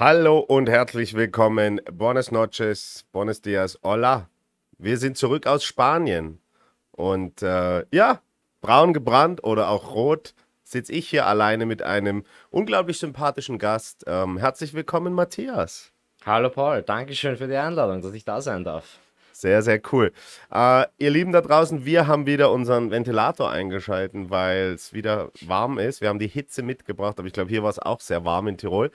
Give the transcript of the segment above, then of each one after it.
Hallo und herzlich willkommen. Buenas noches, buenos dias, hola. Wir sind zurück aus Spanien. Und äh, ja, braun gebrannt oder auch rot sitze ich hier alleine mit einem unglaublich sympathischen Gast. Ähm, herzlich willkommen, Matthias. Hallo Paul, Dankeschön für die Einladung, dass ich da sein darf. Sehr, sehr cool. Äh, ihr Lieben da draußen, wir haben wieder unseren Ventilator eingeschalten, weil es wieder warm ist. Wir haben die Hitze mitgebracht, aber ich glaube, hier war es auch sehr warm in Tirol.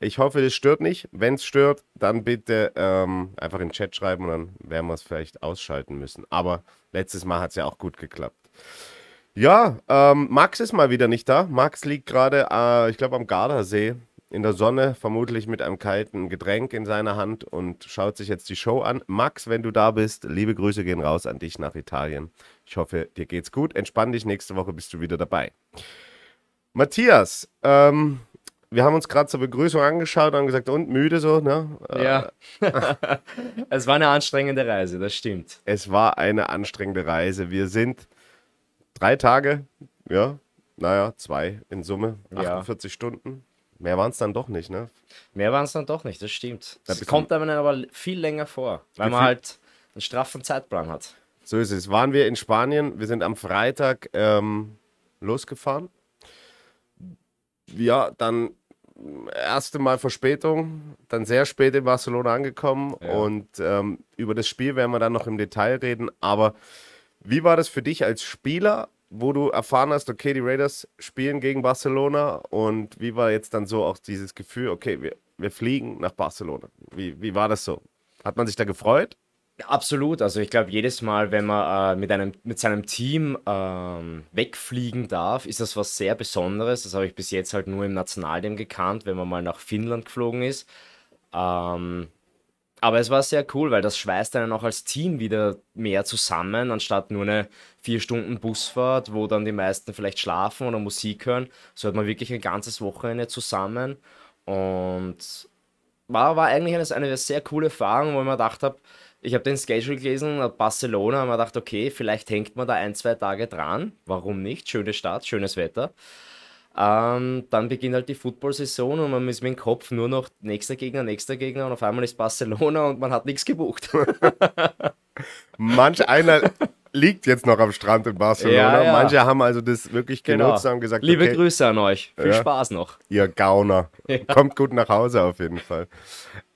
Ich hoffe, das stört nicht. Wenn es stört, dann bitte ähm, einfach in den Chat schreiben und dann werden wir es vielleicht ausschalten müssen. Aber letztes Mal hat es ja auch gut geklappt. Ja, ähm, Max ist mal wieder nicht da. Max liegt gerade, äh, ich glaube, am Gardasee in der Sonne, vermutlich mit einem kalten Getränk in seiner Hand und schaut sich jetzt die Show an. Max, wenn du da bist, liebe Grüße gehen raus an dich nach Italien. Ich hoffe, dir geht's gut. Entspann dich, nächste Woche bist du wieder dabei. Matthias, ähm, wir haben uns gerade zur Begrüßung angeschaut und gesagt, und müde so, ne? Ja. es war eine anstrengende Reise, das stimmt. Es war eine anstrengende Reise. Wir sind drei Tage, ja, naja, zwei in Summe, 48 ja. Stunden Mehr waren es dann doch nicht, ne? Mehr waren es dann doch nicht, das stimmt. Das kommt einem aber viel länger vor, weil man halt einen straffen Zeitplan hat. So ist es. Waren wir in Spanien, wir sind am Freitag ähm, losgefahren. Ja, dann erste Mal Verspätung, dann sehr spät in Barcelona angekommen ja. und ähm, über das Spiel werden wir dann noch im Detail reden. Aber wie war das für dich als Spieler wo du erfahren hast, okay, die Raiders spielen gegen Barcelona und wie war jetzt dann so auch dieses Gefühl, okay, wir, wir fliegen nach Barcelona? Wie, wie war das so? Hat man sich da gefreut? Absolut. Also ich glaube, jedes Mal, wenn man äh, mit, einem, mit seinem Team ähm, wegfliegen darf, ist das was sehr Besonderes. Das habe ich bis jetzt halt nur im Nationalteam gekannt, wenn man mal nach Finnland geflogen ist. Ähm, aber es war sehr cool, weil das schweißt einen auch als Team wieder mehr zusammen, anstatt nur eine vier Stunden Busfahrt, wo dann die meisten vielleicht schlafen oder Musik hören. So hat man wirklich ein ganzes Wochenende zusammen und war, war eigentlich eine, eine sehr coole Erfahrung, wo ich mir gedacht habe, ich habe den Schedule gelesen, Barcelona, und mir gedacht, okay, vielleicht hängt man da ein, zwei Tage dran. Warum nicht? Schöne Stadt, schönes Wetter. Ähm, dann beginnt halt die Football-Saison und man ist mit dem Kopf nur noch nächster Gegner, nächster Gegner und auf einmal ist Barcelona und man hat nichts gebucht. Manch einer liegt jetzt noch am Strand in Barcelona. Ja, ja. Manche haben also das wirklich genau. genutzt genau. und gesagt, Liebe okay, Grüße an euch. Viel ja, Spaß noch. Ihr Gauner. Kommt gut nach Hause auf jeden Fall.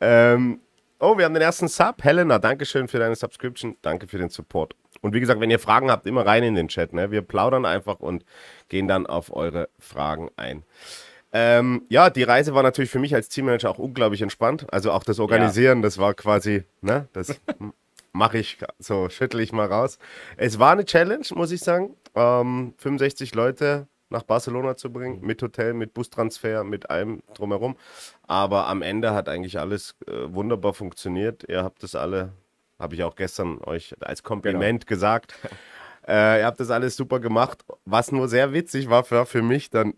Ähm, oh, wir haben den ersten Sub. Helena, Dankeschön für deine Subscription. Danke für den Support. Und wie gesagt, wenn ihr Fragen habt, immer rein in den Chat. Ne? Wir plaudern einfach und gehen dann auf eure Fragen ein. Ähm, ja, die Reise war natürlich für mich als Teammanager auch unglaublich entspannt. Also auch das Organisieren, ja. das war quasi, ne, das mache ich, so schüttel ich mal raus. Es war eine Challenge, muss ich sagen. Ähm, 65 Leute nach Barcelona zu bringen, mit Hotel, mit Bustransfer, mit allem drumherum. Aber am Ende hat eigentlich alles äh, wunderbar funktioniert. Ihr habt das alle habe ich auch gestern euch als Kompliment genau. gesagt. Äh, ihr habt das alles super gemacht. Was nur sehr witzig war für, für mich, dann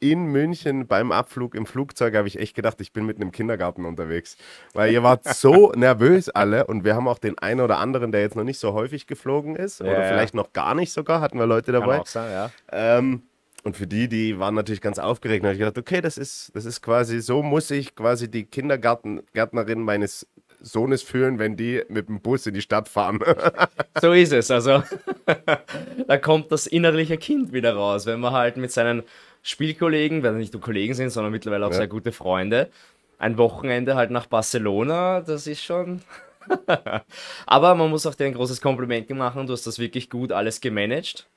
in München beim Abflug im Flugzeug habe ich echt gedacht, ich bin mit einem Kindergarten unterwegs. Weil ihr wart so nervös alle und wir haben auch den einen oder anderen, der jetzt noch nicht so häufig geflogen ist ja, oder vielleicht noch gar nicht sogar, hatten wir Leute dabei. Kann auch sein, ja. Ähm, und für die, die waren natürlich ganz aufgeregt. Da habe ich gedacht, okay, das ist, das ist quasi, so muss ich quasi die Kindergärtnerin meines Sohnes fühlen, wenn die mit dem Bus in die Stadt fahren. so ist es. Also da kommt das innerliche Kind wieder raus, wenn man halt mit seinen Spielkollegen, wenn nicht nur Kollegen sind, sondern mittlerweile auch ja. sehr gute Freunde, ein Wochenende halt nach Barcelona, das ist schon. Aber man muss auch dir ein großes Kompliment machen, du hast das wirklich gut alles gemanagt.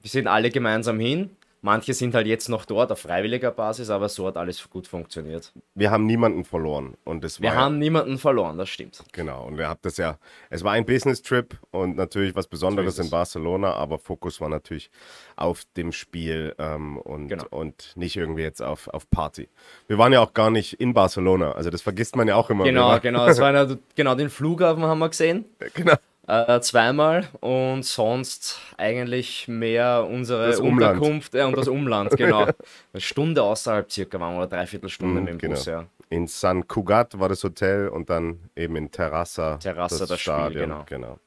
Wir sind alle gemeinsam hin. Manche sind halt jetzt noch dort auf freiwilliger Basis, aber so hat alles gut funktioniert. Wir haben niemanden verloren. Und es wir haben niemanden verloren, das stimmt. Genau, und ihr habt das ja, es war ein Business-Trip und natürlich was Besonderes so in Barcelona, aber Fokus war natürlich auf dem Spiel ähm, und, genau. und nicht irgendwie jetzt auf, auf Party. Wir waren ja auch gar nicht in Barcelona, also das vergisst man ja auch immer. Genau, genau, das war ja, genau den Flughafen haben wir gesehen. Genau. Äh, zweimal und sonst eigentlich mehr unsere das Unterkunft äh, und das Umland, genau. Eine Stunde außerhalb circa waren oder dreiviertel Stunde mm, mit dem genau. Bus, ja. In San Cugat war das Hotel und dann eben in Terrassa, Terrassa das, das Stadion. Spiel, genau. genau.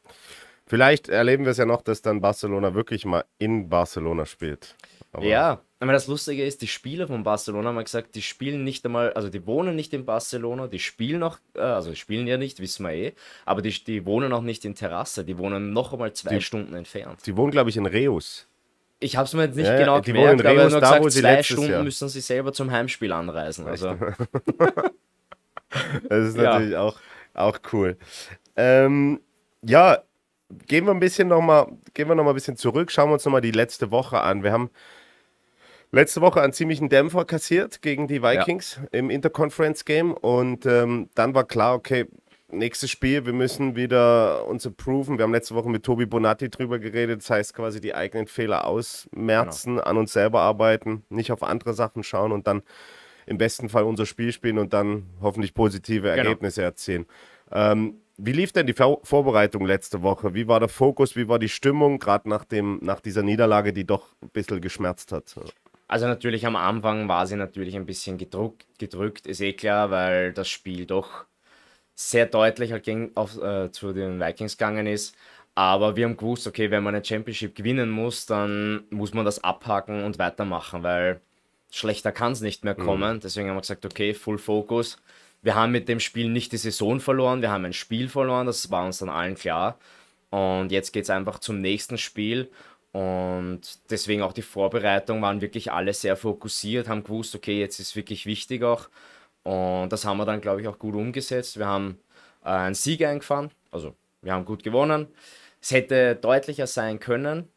Vielleicht erleben wir es ja noch, dass dann Barcelona wirklich mal in Barcelona spielt. Aber ja, Aber das Lustige ist, die Spieler von Barcelona haben gesagt, die spielen nicht einmal, also die wohnen nicht in Barcelona, die spielen noch, äh, also spielen ja nicht, wissen wir eh, aber die, die wohnen auch nicht in Terrasse, die wohnen noch einmal zwei Die- Stunden entfernt. Die wohnen, glaube ich, in Reus. Ich habe es mir jetzt nicht Ja, ja, genau die wohnen in gemerkt, aber Reus, nur da, wo gesagt, sie zwei Stunden Jahr- müssen sie selber zum Heimspiel anreisen. Also, Das ist Ja. natürlich auch, auch cool. Ähm, ja, gehen wir ein bisschen nochmal, gehen wir noch mal ein bisschen zurück, schauen wir uns nochmal die letzte Woche an. Wir haben letzte Woche einen ziemlichen Dämpfer kassiert gegen die Vikings im Interconference Game und ähm, dann war klar, okay, nächstes Spiel, wir müssen wieder uns improven. Wir haben letzte Woche mit Tobi Bonatti drüber geredet, das heißt quasi die eigenen Fehler ausmerzen, an uns selber arbeiten, nicht auf andere Sachen schauen und dann im besten Fall unser Spiel spielen und dann hoffentlich positive Genau. Ergebnisse erzielen. Ähm, wie lief denn die Vor Vorbereitung letzte Woche? Wie war der Fokus? Wie war die Stimmung, gerade nach, dem- nach dieser Niederlage, die doch ein bisschen geschmerzt hat? Also natürlich am Anfang war sie natürlich ein bisschen gedruckt, gedrückt, ist eh klar, weil das Spiel doch sehr deutlich halt gegen, auf, äh, zu den Vikings gegangen ist. Aber wir haben gewusst, okay, wenn man eine Championship gewinnen muss, dann muss man das abhaken und weitermachen, weil schlechter kann es nicht mehr kommen. Deswegen haben wir gesagt, okay, Full Focus. Wir haben mit dem Spiel nicht die Saison verloren, wir haben ein Spiel verloren, das war uns dann allen klar. Und jetzt geht es einfach zum nächsten Spiel. Und deswegen auch die Vorbereitung waren wirklich alle sehr fokussiert, haben gewusst, okay, jetzt ist wirklich wichtig auch. Und das haben wir dann, glaube ich, auch gut umgesetzt. Wir haben äh, einen Sieg eingefahren, also wir haben gut gewonnen. Es hätte deutlicher sein können,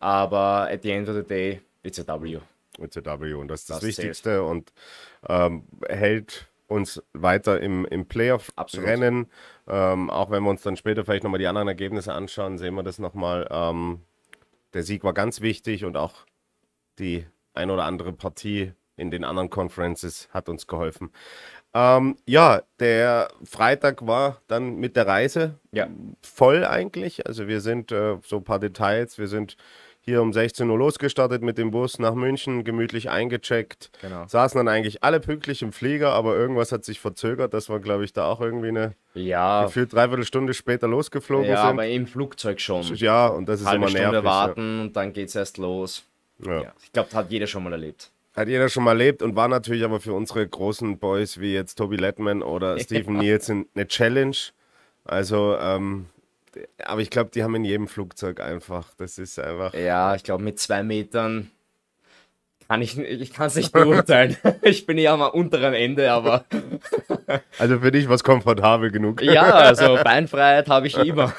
aber at the end of the day, it's a W. mit CW und das ist das, Das zählt. Wichtigste und ähm, hält uns weiter im, im. Playoff-Rennen. Ähm, auch wenn wir uns dann später vielleicht nochmal die anderen Ergebnisse anschauen, sehen wir das nochmal. Ähm, der Sieg war ganz wichtig und auch die ein oder andere Partie in den anderen Conferences hat uns geholfen. Ähm, ja, der Freitag war dann mit der Reise Ja. voll eigentlich. Also wir sind äh, so ein paar Details. Wir sind hier um 16 Uhr losgestartet mit dem Bus nach München, gemütlich eingecheckt. Genau. Saßen dann eigentlich alle pünktlich im Flieger, aber irgendwas hat sich verzögert. Das war, glaube ich, da auch irgendwie eine Ja, gefühlt dreiviertel Stunde später losgeflogen ja sind. aber im Flugzeug schon. ja, und das ist Halbe immer Stunde nervig. warten und dann geht's erst los. Ja. Ja. Ja. Ich glaube, das hat jeder schon mal erlebt. Hat jeder schon mal erlebt und war natürlich aber für unsere großen Boys wie jetzt Toby Lettman oder Stephen Nielsen eine Challenge. Also, ähm, aber ich glaube, die haben in jedem Flugzeug einfach. Das ist einfach. Ja, ich glaube, mit zwei Metern kann ich, ich kann es nicht beurteilen. ich bin ja am unteren Ende, aber Also für dich war es komfortabel genug. ja, also Beinfreiheit habe ich immer.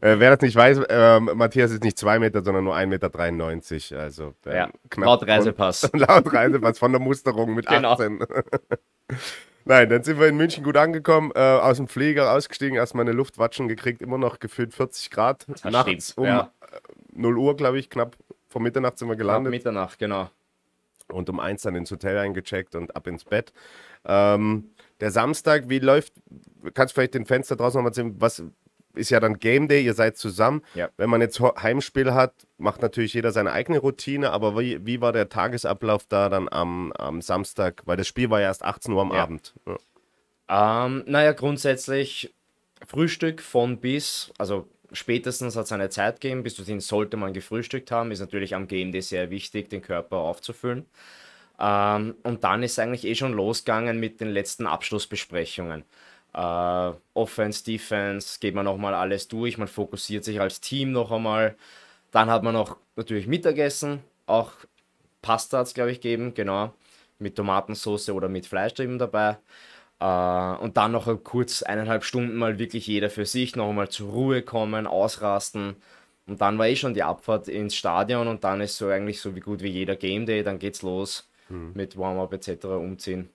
Äh, wer das nicht weiß, ähm, Matthias ist nicht 2 Meter, sondern nur 1,93 Meter. Also äh, Ja, laut Reisepass. Von, laut Reisepass von der Musterung mit Genau. 18. Nein, dann sind wir in München gut angekommen, äh, aus dem Flieger ausgestiegen, erstmal eine Luftwatschen gekriegt, immer noch gefühlt 40 Grad. Das Nachts um ja. äh, 0 Uhr, glaube ich, knapp vor Mitternacht sind wir Ab gelandet. Mitternacht, genau. und um eins dann ins Hotel eingecheckt und ab ins Bett. Ähm, der Samstag, wie läuft, kannst du vielleicht den Fenster draußen nochmal sehen, was ist ja dann Game Day, ihr seid zusammen. Ja. Wenn man jetzt Heimspiel hat, macht natürlich jeder seine eigene Routine, aber wie, wie war der Tagesablauf da dann am, am Samstag? Weil das Spiel war ja erst 18 Uhr am Ja. Abend. Ja. Ähm, naja, grundsätzlich Frühstück von bis, also spätestens hat es eine Zeit gegeben, bis dorthin sollte man gefrühstückt haben, ist natürlich am Game Day sehr wichtig, den Körper aufzufüllen. Ähm, und dann ist eigentlich eh schon losgegangen mit den letzten Abschlussbesprechungen. Äh, Offense, Defense, geht man nochmal alles durch, man fokussiert sich als Team noch einmal. Dann hat man noch natürlich Mittagessen, auch Pasta hat es, glaube ich, gegeben, genau, mit Tomatensauce oder mit Fleisch eben dabei. Äh, und dann noch kurz eineinhalb Stunden mal wirklich jeder für sich noch einmal zur Ruhe kommen, ausrasten. Und dann war eh schon die Abfahrt ins Stadion und dann ist so eigentlich so wie gut wie jeder Game Day, dann geht's los mit Warm-up etc. umziehen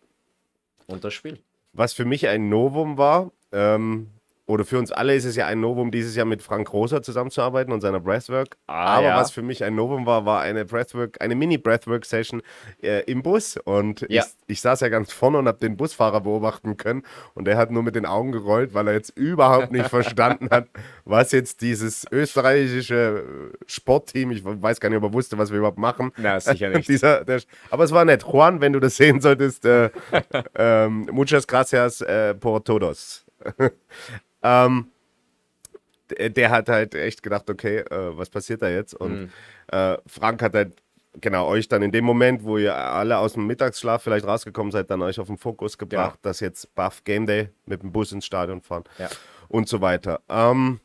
und das Spiel. Was für mich ein Novum war, ähm, oder für uns alle ist es ja ein Novum, dieses Jahr mit Frank Rosa zusammenzuarbeiten und seiner Breathwork. Ah, Aber ja. was für mich ein Novum war, war eine Breathwork, eine Mini-Breathwork-Session äh, im Bus. Und Ja. ich, ich saß ja ganz vorne und habe den Busfahrer beobachten können. Und der hat nur mit den Augen gerollt, weil er jetzt überhaupt nicht verstanden hat, was jetzt dieses österreichische äh, Sportteam, ich weiß gar nicht, ob er wusste, was wir überhaupt machen. Na, sicher nicht. Dieser, der, aber es war nett. Juan, wenn du das sehen solltest, äh, ähm, muchas gracias äh, por todos. Ähm, der, hat halt echt gedacht, okay, äh, was passiert da jetzt? Und Mhm. äh, Frank hat halt genau, euch dann in dem Moment, wo ihr alle aus dem Mittagsschlaf vielleicht rausgekommen seid, dann euch auf den Fokus gebracht, dass jetzt Buff Game Day mit dem Bus ins Stadion fahren Ja. und so weiter. Ähm,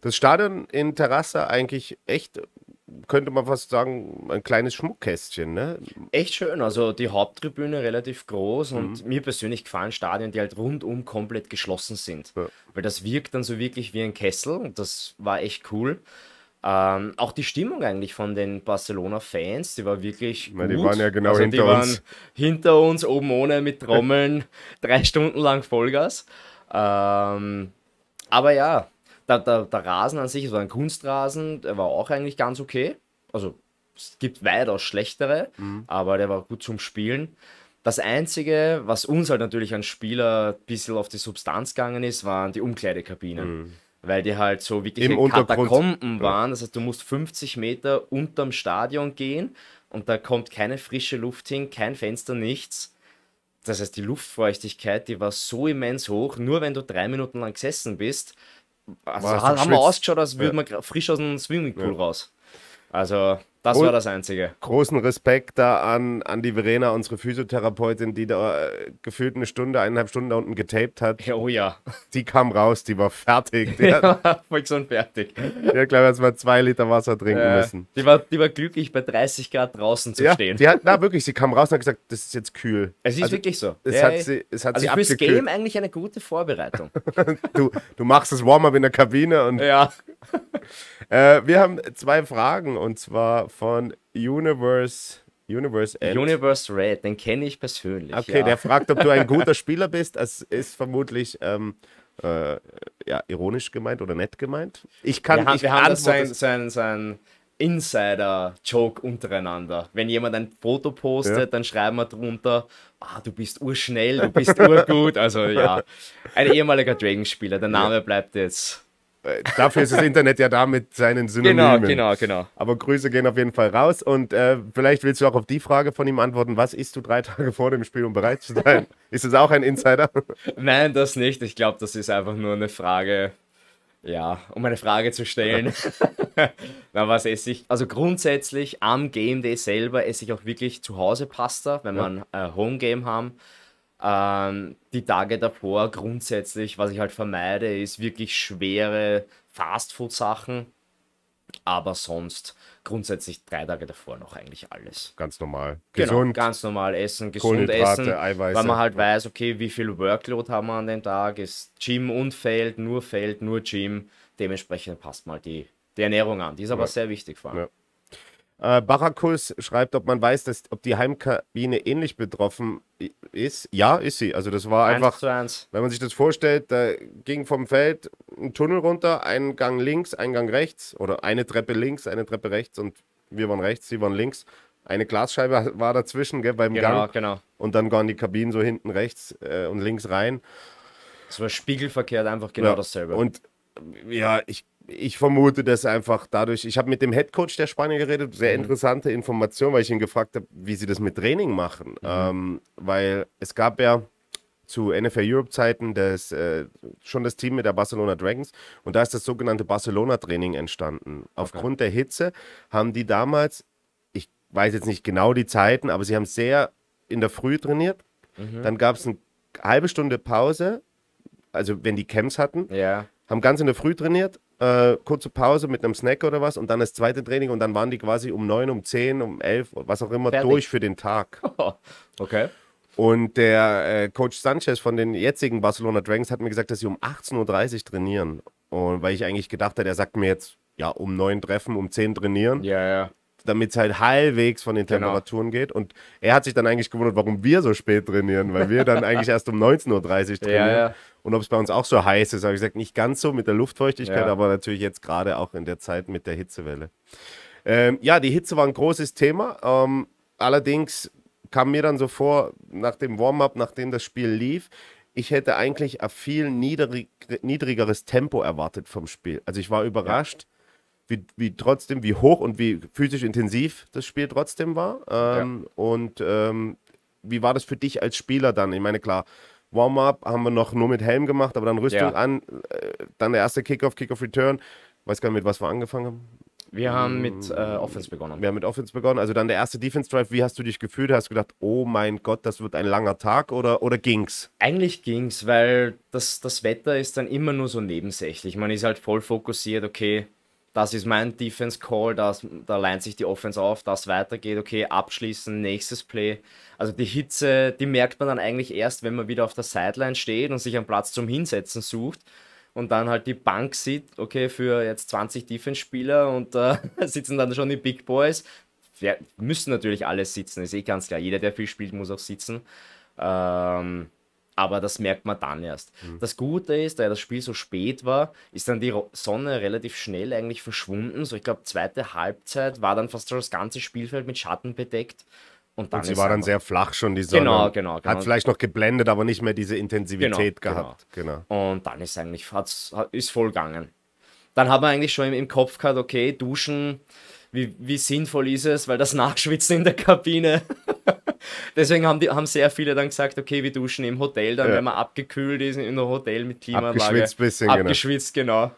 das Stadion in Terrasse eigentlich echt, könnte man fast sagen, ein kleines Schmuckkästchen, ne? Echt schön, also die Haupttribüne relativ groß Mhm. und mir persönlich gefallen Stadien, die halt rundum komplett geschlossen sind. Ja. Weil das wirkt dann so wirklich wie ein Kessel und das war echt cool. Ähm, auch die Stimmung eigentlich von den Barcelona-Fans, die war wirklich die gut. waren ja genau also hinter die waren uns. hinter uns, oben ohne, mit Trommeln, drei Stunden lang Vollgas. Ähm, aber ja, der, der, der Rasen an sich, es war ein Kunstrasen, der war auch eigentlich ganz okay. Also es gibt weitaus schlechtere, Mhm. aber der war gut zum Spielen. Das Einzige, was uns halt natürlich als Spieler ein bisschen auf die Substanz gegangen ist, waren die Umkleidekabinen. Weil die halt so wirklich Mhm. Im Untergrund. Katakomben waren. Das heißt, du musst 50 Meter unterm Stadion gehen und da kommt keine frische Luft hin, kein Fenster, nichts. Das heißt, die Luftfeuchtigkeit, die war so immens hoch, nur wenn du drei Minuten lang gesessen bist, also haben wir ausgeschaut, als würde man gra- frisch aus dem Swimmingpool raus. Also, das Und- war das Einzige. Großen Respekt da an, an die Verena, unsere Physiotherapeutin, die da äh, gefühlt eine Stunde, eineinhalb Stunden da unten getaped hat. Ja, Oh ja. Die kam raus, die war fertig. Die hat, Ja, voll so fertig. die hat glaube ich, erst mal zwei Liter Wasser trinken Äh, müssen. die, war, die war glücklich, bei 30 Grad draußen zu Ja, stehen. die hat, na wirklich, sie kam raus und hat gesagt, das ist jetzt kühl. es ist also, wirklich so. Es Ja, hat sie, es hat also sie fürs abgekühlt. Game eigentlich eine gute Vorbereitung. Du, du machst das Warm-up in der Kabine und ja. äh, wir haben zwei Fragen und zwar von Universe, Universe End. Universe Red, den kenne ich persönlich. Okay, ja. der fragt, ob du ein guter Spieler bist. Das ist vermutlich ähm, äh, ja, ironisch gemeint oder nett gemeint. Ich kann, wir haben, ich wir haben das so antworte- ein, so ein, so ein Insider-Joke untereinander. Wenn jemand ein Foto postet, Ja. dann schreiben wir drunter, ah, du bist urschnell, du bist urgut. Also ja, ein ehemaliger Dragon-Spieler, der Name bleibt jetzt. Äh, Dafür ist das Internet ja da mit seinen Synonymen. Genau, genau, genau. Aber Grüße gehen auf jeden Fall raus und äh, vielleicht willst du auch auf die Frage von ihm antworten, was isst du drei Tage vor dem Spiel, um bereit zu sein? ist das auch ein Insider? Nein, das nicht. Ich glaube, das ist einfach nur eine Frage, ja, um eine Frage zu stellen. Na, was esse ich? Also grundsätzlich am Game Day selber esse ich auch wirklich zu Hause Pasta, wenn wir ein äh, Home Game haben. Ähm, die Tage davor grundsätzlich, was ich halt vermeide, ist wirklich schwere Fastfood-Sachen. Aber sonst grundsätzlich drei Tage davor noch eigentlich alles. Ganz normal. Genau, Gesund. ganz normal essen, gesund essen, Eiweiße. weil man halt weiß, okay, wie viel Workload haben wir an dem Tag, ist Gym und Feld, nur Feld, nur Gym, dementsprechend passt mal die, die Ernährung an, die ist aber Ja. sehr wichtig vor allem. Ja. Äh, Barakus schreibt, ob man weiß, dass, ob die Heimkabine ähnlich betroffen ist. Ja, ist sie. Also das war Eins einfach, zu eins. wenn man sich das vorstellt, da ging vom Feld ein Tunnel runter, ein Gang links, ein Gang rechts oder eine Treppe links, eine Treppe rechts und wir waren rechts, sie waren links. Eine Glasscheibe war dazwischen gell, beim Genau, Gang genau. und dann waren die Kabinen so hinten rechts äh, und links rein. Das war spiegelverkehrt einfach genau Ja, dasselbe. Und ja, ich, ich vermute, dass einfach dadurch, ich habe mit dem Headcoach der Spanier geredet, sehr interessante Information, weil ich ihn gefragt habe, wie sie das mit Training machen. Ähm, weil es gab ja zu NFL Europe Zeiten das, äh, schon das Team mit der Barcelona Dragons und da ist das sogenannte Barcelona Training entstanden. Aufgrund der Hitze haben die damals, ich weiß jetzt nicht genau die Zeiten, aber sie haben sehr in der Früh trainiert. Dann gab es eine halbe Stunde Pause, also wenn die Camps hatten, ja, haben ganz in der Früh trainiert, äh, kurze Pause mit einem Snack oder was und dann das zweite Training und dann waren die quasi um 9, um 10, um 11, was auch immer Fertig. durch für den Tag. okay. Und der äh, Coach Sanchez von den jetzigen Barcelona Dragons hat mir gesagt, dass sie um 18.30 Uhr trainieren. Und weil ich eigentlich gedacht habe, er sagt mir jetzt, ja, um 9 treffen, um 10 trainieren, Ja, ja. damit es halt halbwegs von den Genau. Temperaturen geht. Und er hat sich dann eigentlich gewundert, warum wir so spät trainieren, weil wir dann eigentlich erst um 19.30 Uhr trainieren. ja. Und ob es bei uns auch so heiß ist, habe ich gesagt, nicht ganz so mit der Luftfeuchtigkeit, Ja. aber natürlich jetzt gerade auch in der Zeit mit der Hitzewelle. Ähm, ja, die Hitze war ein großes Thema. Ähm, allerdings kam mir dann so vor, nach dem Warm-up, nachdem das Spiel lief, ich hätte eigentlich ein viel niedrig, niedrigeres Tempo erwartet vom Spiel. Also ich war überrascht, wie, wie trotzdem, wie hoch und wie physisch intensiv das Spiel trotzdem war. Ähm, Und ähm, wie war das für dich als Spieler dann? Ich meine, klar, Warm-up haben wir noch nur mit Helm gemacht, aber dann Rüstung Ja. an, äh, dann der erste Kickoff, Kickoff Return. Weiß gar nicht, mit was wir angefangen haben. Wir haben mit äh, Offense begonnen. Wir haben mit Offense begonnen. Also dann der erste Defense Drive. Wie hast du dich gefühlt? Hast du gedacht, oh mein Gott, das wird ein langer Tag oder, oder ging's? Eigentlich ging's, weil das, das Wetter ist dann immer nur so nebensächlich. Man ist halt voll fokussiert, okay, das ist mein Defense Call, das, da leint sich die Offense auf, das weitergeht, okay, abschließen, nächstes Play. Also die Hitze, die merkt man dann eigentlich erst, wenn man wieder auf der Sideline steht und sich einen Platz zum Hinsetzen sucht und dann halt die Bank sieht, okay, für jetzt 20 Defense-Spieler und da äh, sitzen dann schon die Big Boys. Ja, müssen natürlich alle sitzen, ist eh ganz klar. Jeder, der viel spielt, muss auch sitzen. Ähm, aber das merkt man dann erst. Mhm. Das Gute ist, da das Spiel so spät war, ist dann die Sonne relativ schnell eigentlich verschwunden. So, ich glaube, zweite Halbzeit war dann fast das ganze Spielfeld mit Schatten bedeckt. Und, dann und sie war dann sehr flach schon, die Sonne. Genau, genau, genau. Hat vielleicht noch geblendet, aber nicht mehr diese Intensivität genau, gehabt. Genau. genau. Und dann ist eigentlich, ist voll gegangen. Dann hat man eigentlich schon im, im Kopf gehabt, okay, duschen, wie, wie sinnvoll ist es, weil das Nachschwitzen in der Kabine. Deswegen haben, die, haben sehr viele dann gesagt, okay, wir duschen im Hotel, dann, ja. wenn man abgekühlt ist in einem Hotel mit Klimaanlage. Abgeschwitzt bisschen, genau. Abgeschwitzt, genau.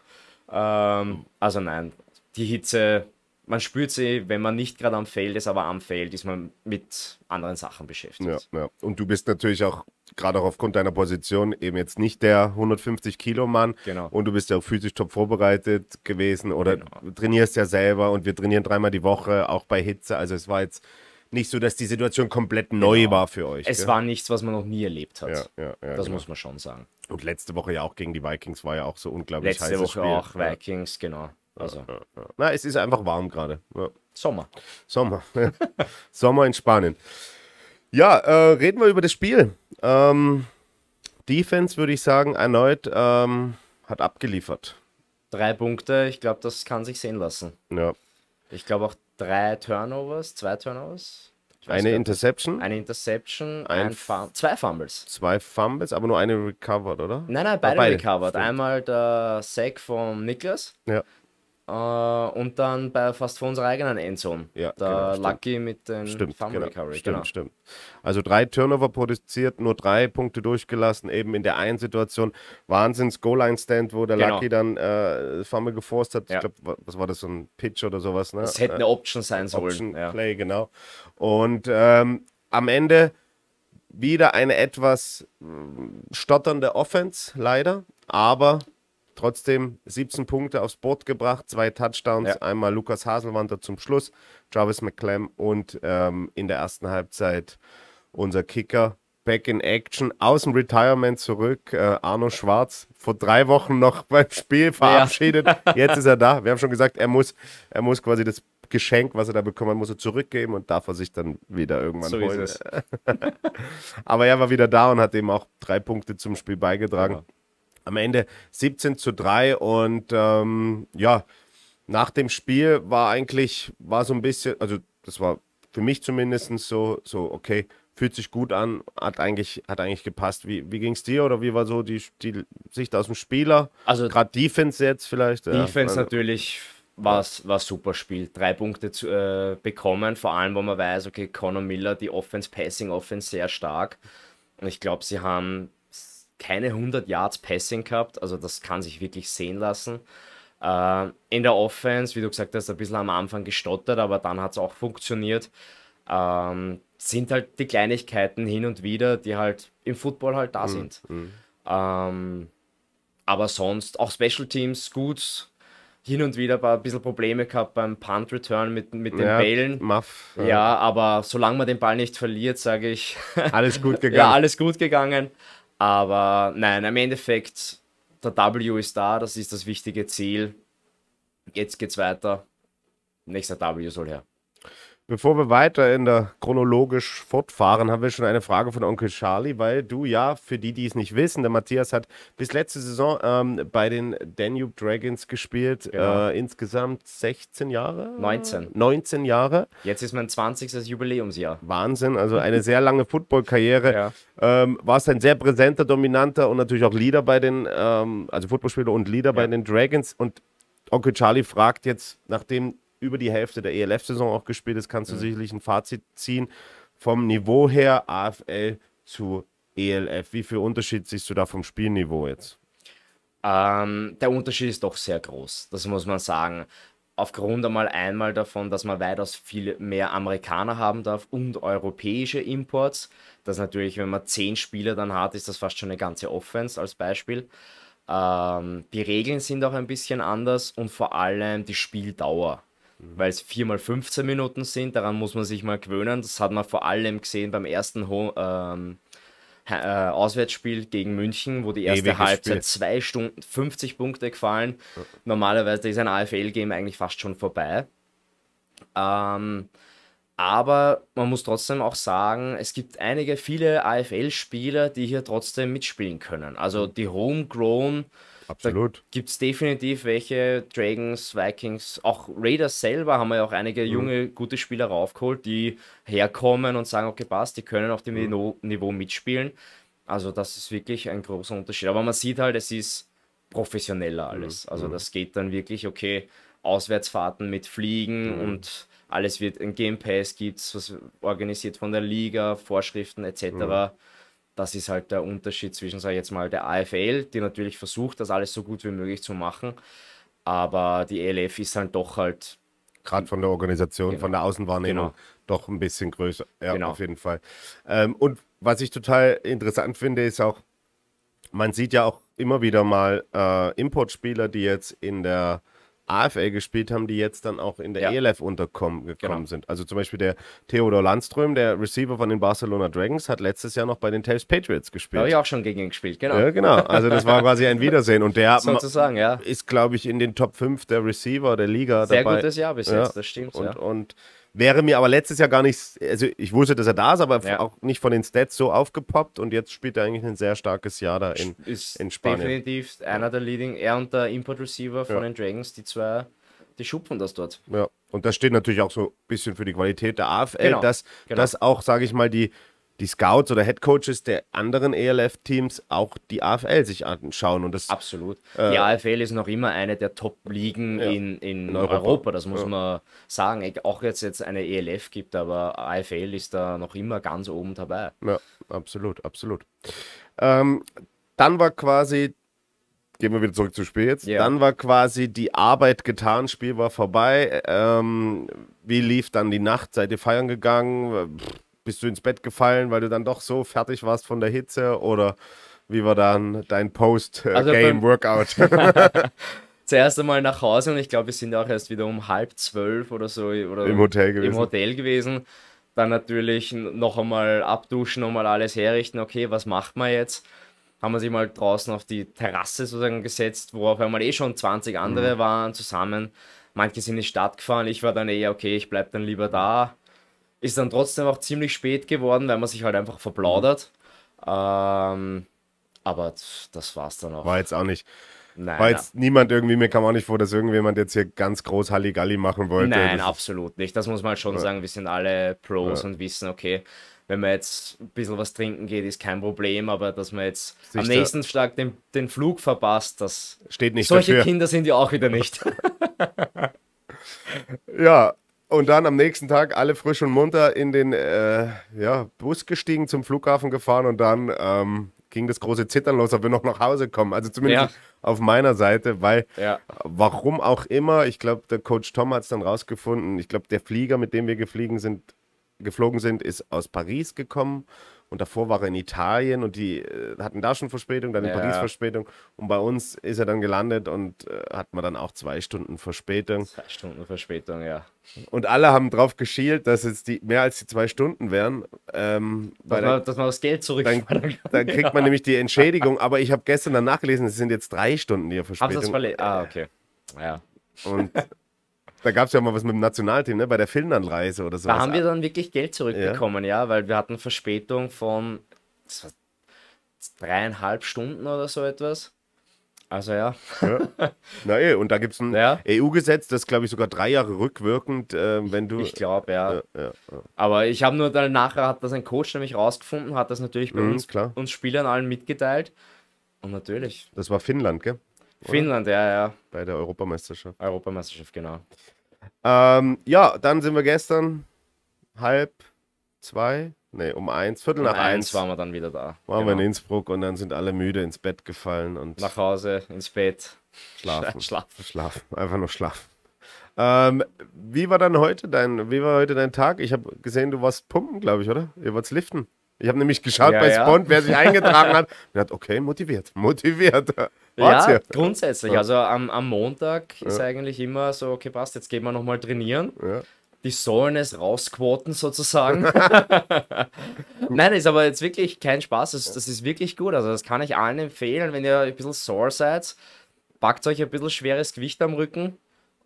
genau. Ähm, also nein, die Hitze man spürt sie, wenn man nicht gerade am Feld ist, aber am Feld ist man mit anderen Sachen beschäftigt. Ja, ja. Und du bist natürlich auch, gerade auch aufgrund deiner Position, eben jetzt nicht der 150 Kilo Mann. Genau. Und du bist ja auch physisch top vorbereitet gewesen oder genau. trainierst ja selber und wir trainieren dreimal die Woche, auch bei Hitze. Also es war jetzt nicht so, dass die Situation komplett neu genau. war für euch. Es gell? war nichts, was man noch nie erlebt hat. Ja, das genau. muss man schon sagen. Und letzte Woche ja auch gegen die Vikings war ja auch so unglaublich Letzte Woche Spiel. auch Vikings, genau. Also. Ja, ja. Na, es ist einfach warm gerade. Sommer. Sommer. Sommer in Spanien. Ja, äh, reden wir über das Spiel. Ähm, Defense würde ich sagen, erneut ähm, hat abgeliefert. Drei Punkte, ich glaube, das kann sich sehen lassen. Ja. Ich glaube auch drei Turnovers, zwei Turnovers. Eine Interception. Eine Interception, ein, ein Fum zwei Fumbles. Zwei Fumbles, aber nur eine recovered, oder? Nein, nein, beide, beide. recovered. Stimmt. Einmal der Sack von Niklas. Ja. Uh, und dann bei fast vor unserer eigenen Endzone. Ja, der genau, Lucky mit den stimmt, Fumble genau, Recovery. Stimmt, genau. stimmt. Also drei Turnover produziert, nur drei Punkte durchgelassen, eben in der einen Situation. Wahnsinns Goal-Line-Stand, wo der genau. Lucky dann äh, Fumble geforst hat. Ja. Ich glaube, was war das, so ein Pitch oder sowas? Ne? Das hätte eine Option sein sollen. Option ja. Play, genau. Und ähm, am Ende wieder eine etwas äh, stotternde Offense, leider. Aber trotzdem 17 Punkte aufs Board gebracht, zwei Touchdowns, ja. einmal Lukas Haselwander zum Schluss, Jarvis McClem und ähm, in der ersten Halbzeit unser Kicker back in action aus dem Retirement zurück. Äh, Arno Schwarz, vor drei Wochen noch beim Spiel verabschiedet. Ja. Jetzt ist er da. Wir haben schon gesagt, er muss, er muss quasi das Geschenk, was er da bekommen hat, muss er zurückgeben und darf er sich dann wieder irgendwann so holen. Aber er war wieder da und hat eben auch drei Punkte zum Spiel beigetragen. Ja am Ende 17 zu 3 und ähm, ja, nach dem Spiel war eigentlich, war so ein bisschen, also das war für mich zumindest so, so okay, fühlt sich gut an, hat eigentlich, hat eigentlich gepasst. Wie, wie ging es dir oder wie war so die, die Sicht aus dem Spieler? Also gerade Defense jetzt vielleicht. Defense ja. natürlich war es war super Spiel. Drei Punkte zu, äh, bekommen, vor allem, wo man weiß, okay, Conor Miller, die Offense, Passing Offense sehr stark. Und ich glaube, sie haben keine 100 Yards Passing gehabt, also das kann sich wirklich sehen lassen. Äh, in der Offense, wie du gesagt hast, ein bisschen am Anfang gestottert, aber dann hat es auch funktioniert. Ähm, sind halt die Kleinigkeiten hin und wieder, die halt im Football halt da mhm. sind. Mhm. Ähm, aber sonst auch Special Teams gut. Hin und wieder ein bisschen Probleme gehabt beim Punt Return mit, mit den ja, Bällen. Muff, ja. ja, aber solange man den Ball nicht verliert, sage ich. Alles gut gegangen. ja, alles gut gegangen. Aber nein, im Endeffekt, der W ist da, das ist das wichtige Ziel. Jetzt geht's weiter. Nächster W soll her. Bevor wir weiter in der chronologisch fortfahren, haben wir schon eine Frage von Onkel Charlie, weil du ja, für die, die es nicht wissen, der Matthias hat bis letzte Saison ähm, bei den Danube Dragons gespielt, genau. äh, insgesamt 16 Jahre? 19. 19 Jahre. Jetzt ist mein 20. Jubiläumsjahr. Wahnsinn, also eine sehr lange Footballkarriere. Ja. Ähm, warst ein sehr präsenter, dominanter und natürlich auch Leader bei den, ähm, also Footballspieler und Leader ja. bei den Dragons und Onkel Charlie fragt jetzt, nachdem über die Hälfte der ELF-Saison auch gespielt ist, kannst du mhm. sicherlich ein Fazit ziehen. Vom Niveau her AFL zu ELF. Wie viel Unterschied siehst du da vom Spielniveau jetzt? Ähm, der Unterschied ist doch sehr groß, das muss man sagen. aufgrund einmal einmal davon, dass man weitaus viel mehr Amerikaner haben darf und europäische Imports. Das natürlich, wenn man zehn Spieler dann hat, ist das fast schon eine ganze Offense als Beispiel. Ähm, die Regeln sind auch ein bisschen anders und vor allem die Spieldauer. Mhm. Weil es 4 mal 15 Minuten sind, daran muss man sich mal gewöhnen. Das hat man vor allem gesehen beim ersten Ho ähm, äh, Auswärtsspiel gegen München, wo die erste Ewiges Halbzeit 2 Stunden 50 Punkte gefallen. Ja. Normalerweise ist ein AFL-Game eigentlich fast schon vorbei. Ähm, aber man muss trotzdem auch sagen, es gibt einige, viele AFL-Spieler, die hier trotzdem mitspielen können. Also mhm. die Homegrown Absolut. Gibt es definitiv welche, Dragons, Vikings, auch Raiders selber haben wir ja auch einige mhm. junge, gute Spieler raufgeholt, die herkommen und sagen, okay, passt, die können auf dem mhm. Niveau, mitspielen. Also das ist wirklich ein großer Unterschied. Aber man sieht halt, es ist professioneller alles. Mhm. Also mhm. das geht dann wirklich, okay, Auswärtsfahrten mit Fliegen mhm. und alles wird in Game Pass gibt es, was organisiert von der Liga, Vorschriften etc. Das ist halt der Unterschied zwischen, sage ich jetzt mal, der AFL, die natürlich versucht, das alles so gut wie möglich zu machen. Aber die ELF ist halt doch halt. Gerade von der Organisation, genau. von der Außenwahrnehmung, genau. doch ein bisschen größer. Ja, genau. auf jeden Fall. Ähm, und was ich total interessant finde, ist auch, man sieht ja auch immer wieder mal äh, Importspieler, die jetzt in der AFL gespielt haben, die jetzt dann auch in der ja. ELF untergekommen genau. sind. Also zum Beispiel der Theodor Landström, der Receiver von den Barcelona Dragons, hat letztes Jahr noch bei den Tales Patriots gespielt. Habe ich auch schon gegen ihn gespielt, genau. Ja, genau. Also das war quasi ein Wiedersehen. Und der Sozusagen, ja. ist, glaube ich, in den Top 5 der Receiver der Liga Sehr dabei. gutes Jahr bis jetzt, das stimmt. Und, ja. und Wäre mir aber letztes Jahr gar nicht, also ich wusste, dass er da ist, aber ja. auch nicht von den Stats so aufgepoppt und jetzt spielt er eigentlich ein sehr starkes Jahr da in, ist in Spanien. Definitiv einer der Leading, er und der Import Receiver von ja. den Dragons, die zwei, die schupfen das dort. Ja, und das steht natürlich auch so ein bisschen für die Qualität der AFL, genau. dass, genau. dass auch, sage ich mal, die, die Scouts oder Headcoaches der anderen ELF-Teams auch die AFL sich anschauen. Und das, Absolut. Äh, die AFL ist noch immer eine der Top-Ligen ja, in, in, in Europa. Europa. das muss ja. man sagen. Auch jetzt jetzt eine ELF gibt, aber AFL ist da noch immer ganz oben dabei. Ja, absolut, absolut. Ähm, dann war quasi, gehen wir wieder zurück zu Spiel jetzt, ja. dann war quasi die Arbeit getan, Spiel war vorbei. Ähm, wie lief dann die Nacht? Seid ihr feiern gegangen? Pff bist du ins Bett gefallen, weil du dann doch so fertig warst von der Hitze? Oder wie war dann dein Post-Game-Workout? Also Zuerst einmal nach Hause und ich glaube, wir sind auch erst wieder um halb zwölf oder so oder im Hotel gewesen. Im Hotel gewesen. Dann natürlich noch einmal abduschen, nochmal alles herrichten. Okay, was macht man jetzt? Haben wir sich mal draußen auf die Terrasse sozusagen gesetzt, wo auf einmal eh schon 20 andere mhm. waren zusammen. Manche sind in die Stadt gefahren. Ich war dann eher, okay, ich bleibe dann lieber da ist dann trotzdem auch ziemlich spät geworden, weil man sich halt einfach verplaudert. Ähm, aber das war's dann auch. War jetzt auch nicht. Nein, war jetzt niemand irgendwie, mir kam auch nicht vor, dass irgendjemand jetzt hier ganz groß Halligalli machen wollte. Nein, das absolut nicht. Das muss man halt schon ja. sagen. Wir sind alle Pros ja. und wissen, okay, wenn man jetzt ein bisschen was trinken geht, ist kein Problem, aber dass man jetzt Sich am nächsten Tag den, den Flug verpasst, das steht nicht Solche dafür. Kinder sind ja auch wieder nicht. ja, und dann am nächsten Tag alle frisch und munter in den äh, ja, Bus gestiegen, zum Flughafen gefahren und dann ähm, ging das große Zittern los, ob wir noch nach Hause kommen. Also zumindest ja. auf meiner Seite, weil ja. warum auch immer, ich glaube, der Coach Tom hat es dann rausgefunden. Ich glaube, der Flieger, mit dem wir geflogen sind, geflogen sind, ist aus Paris gekommen und davor war er in Italien und die äh, hatten da schon Verspätung, dann in ja. Paris Verspätung und bei uns ist er dann gelandet und äh, hat man dann auch zwei Stunden Verspätung. Zwei Stunden Verspätung, ja. Und alle haben drauf geschielt, dass es die mehr als die zwei Stunden wären. Ähm, dass, man, dass, man, das Geld zurück. Dann, dann kriegt ja. man nämlich die Entschädigung, aber ich habe gestern dann nachgelesen, es sind jetzt drei Stunden die Verspätung. Ah, okay. Ja. Und Da gab es ja mal was mit dem Nationalteam, ne? bei der Finnlandreise oder so. Da haben wir dann wirklich Geld zurückbekommen, ja, ja weil wir hatten Verspätung von dreieinhalb Stunden oder so etwas. Also ja. ja. Na eh, und da gibt es ein ja. EU-Gesetz, das glaube ich sogar drei Jahre rückwirkend, äh, wenn du. Ich glaube, ja. Ja. Aber ich habe nur dann nachher hat das ein Coach nämlich rausgefunden, hat das natürlich bei mhm, uns, klar. uns Spielern allen mitgeteilt. Und natürlich. Das war Finnland, gell? Oder? Finnland, ja, ja. Bei der Europameisterschaft. Europameisterschaft, genau. Ähm, ja, dann sind wir gestern halb zwei, nee, um eins, Viertel um nach eins, eins waren wir dann wieder da. Waren genau. wir in genau. Innsbruck und dann sind alle müde ins Bett gefallen und. Nach Hause, ins Bett. Schlafen. schlafen. Schlafen. Einfach nur schlafen. Ähm, wie war dann heute dein, wie war heute dein Tag? Ich habe gesehen, du warst pumpen, glaube ich, oder? Ihr warst liften. Ich habe nämlich geschaut Ja, bei ja. Spond, wer sich eingetragen hat. Und gedacht, okay, motiviert, motiviert. Wart's Ja, grundsätzlich. Ja. Also am, am Montag ist eigentlich immer so, okay, passt, jetzt gehen wir nochmal trainieren. Ja. Die sollen es rausquoten sozusagen. Nein, ist aber jetzt wirklich kein Spaß. Das, das ist wirklich gut. Also das kann ich allen empfehlen, wenn ihr ein bisschen sore seid. Packt euch ein bisschen schweres Gewicht am Rücken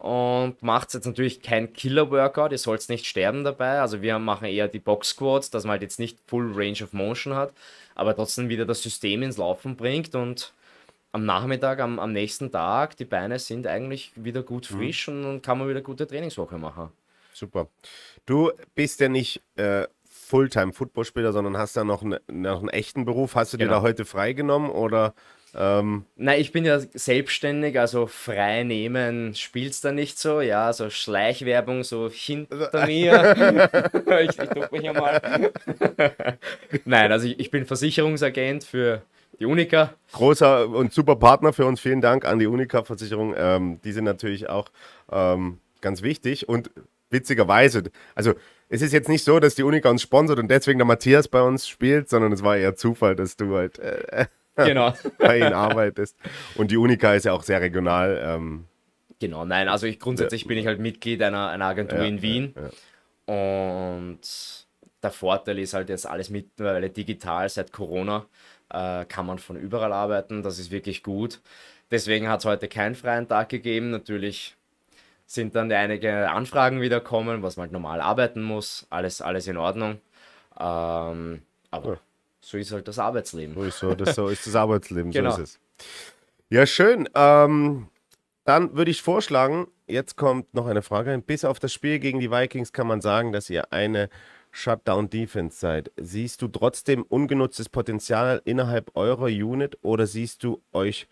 und macht jetzt natürlich kein Killer-Workout. Ihr sollt nicht sterben dabei. Also wir machen eher die Box-Squats, dass man halt jetzt nicht Full Range of Motion hat, aber trotzdem wieder das System ins Laufen bringt und am Nachmittag, am, am nächsten Tag, die Beine sind eigentlich wieder gut frisch und dann kann man wieder gute Trainingswoche machen. Super. Du bist ja nicht äh, Fulltime-Footballspieler, sondern hast ja noch, ne, noch einen echten Beruf. Hast du dir Genau. da heute freigenommen oder ähm, Nein, ich bin ja selbstständig, also frei nehmen spielt's da nicht so. Ja, so Schleichwerbung so hinter mir. ich ich druck mich einmal. Nein, also ich, ich bin Versicherungsagent für die Unica. großer und super Partner für uns. Vielen Dank an die Unica-Versicherung. Ähm, die sind natürlich auch ähm, ganz wichtig und witzigerweise, also es ist jetzt nicht so, dass die Unica uns sponsert und deswegen der Matthias bei uns spielt, sondern es war eher Zufall, dass du halt äh, Genau. bei ihnen arbeitest. Und die Unica ist ja auch sehr regional. Ähm, Genau, nein, also ich grundsätzlich bin ich halt Mitglied einer, einer Agentur Ja, in Wien. ja, Und der Vorteil ist halt jetzt alles mittlerweile digital seit Corona. Äh, kann man von überall arbeiten, das ist wirklich gut. Deswegen hat es heute keinen freien Tag gegeben. Natürlich sind dann einige Anfragen wieder kommen, was man halt normal arbeiten muss. Alles, alles in Ordnung. Ähm, aber Ja. So ist halt das Arbeitsleben. So ist, so, das, so ist das Arbeitsleben, Genau. so ist es. Ja, schön. Ähm, dann würde ich vorschlagen, jetzt kommt noch eine Frage. Bis auf das Spiel gegen die Vikings kann man sagen, dass ihr eine Shutdown-Defense seid. Siehst du trotzdem ungenutztes Potenzial innerhalb eurer Unit oder siehst du euch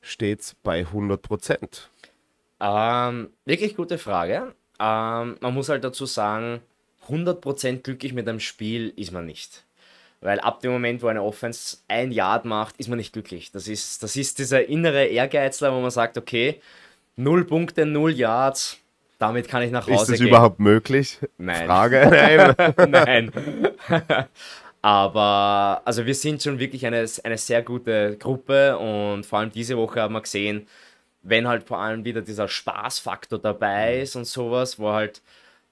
stets bei 100 Prozent? Ähm, wirklich gute Frage. Ähm, man muss halt dazu sagen, 100% glücklich mit einem Spiel ist man nicht. Weil ab dem Moment, wo eine Offense ein Yard macht, ist man nicht glücklich. Das ist, das ist dieser innere Ehrgeizler, wo man sagt, okay, 0 Punkte, 0 Yards, damit kann ich nach Ist Hause das gehen. überhaupt möglich? Nein. Frage. Nein. Nein. Aber also wir sind schon wirklich eine, eine sehr gute Gruppe und vor allem diese Woche haben wir gesehen, wenn halt vor allem wieder dieser Spaßfaktor dabei ist und sowas, wo halt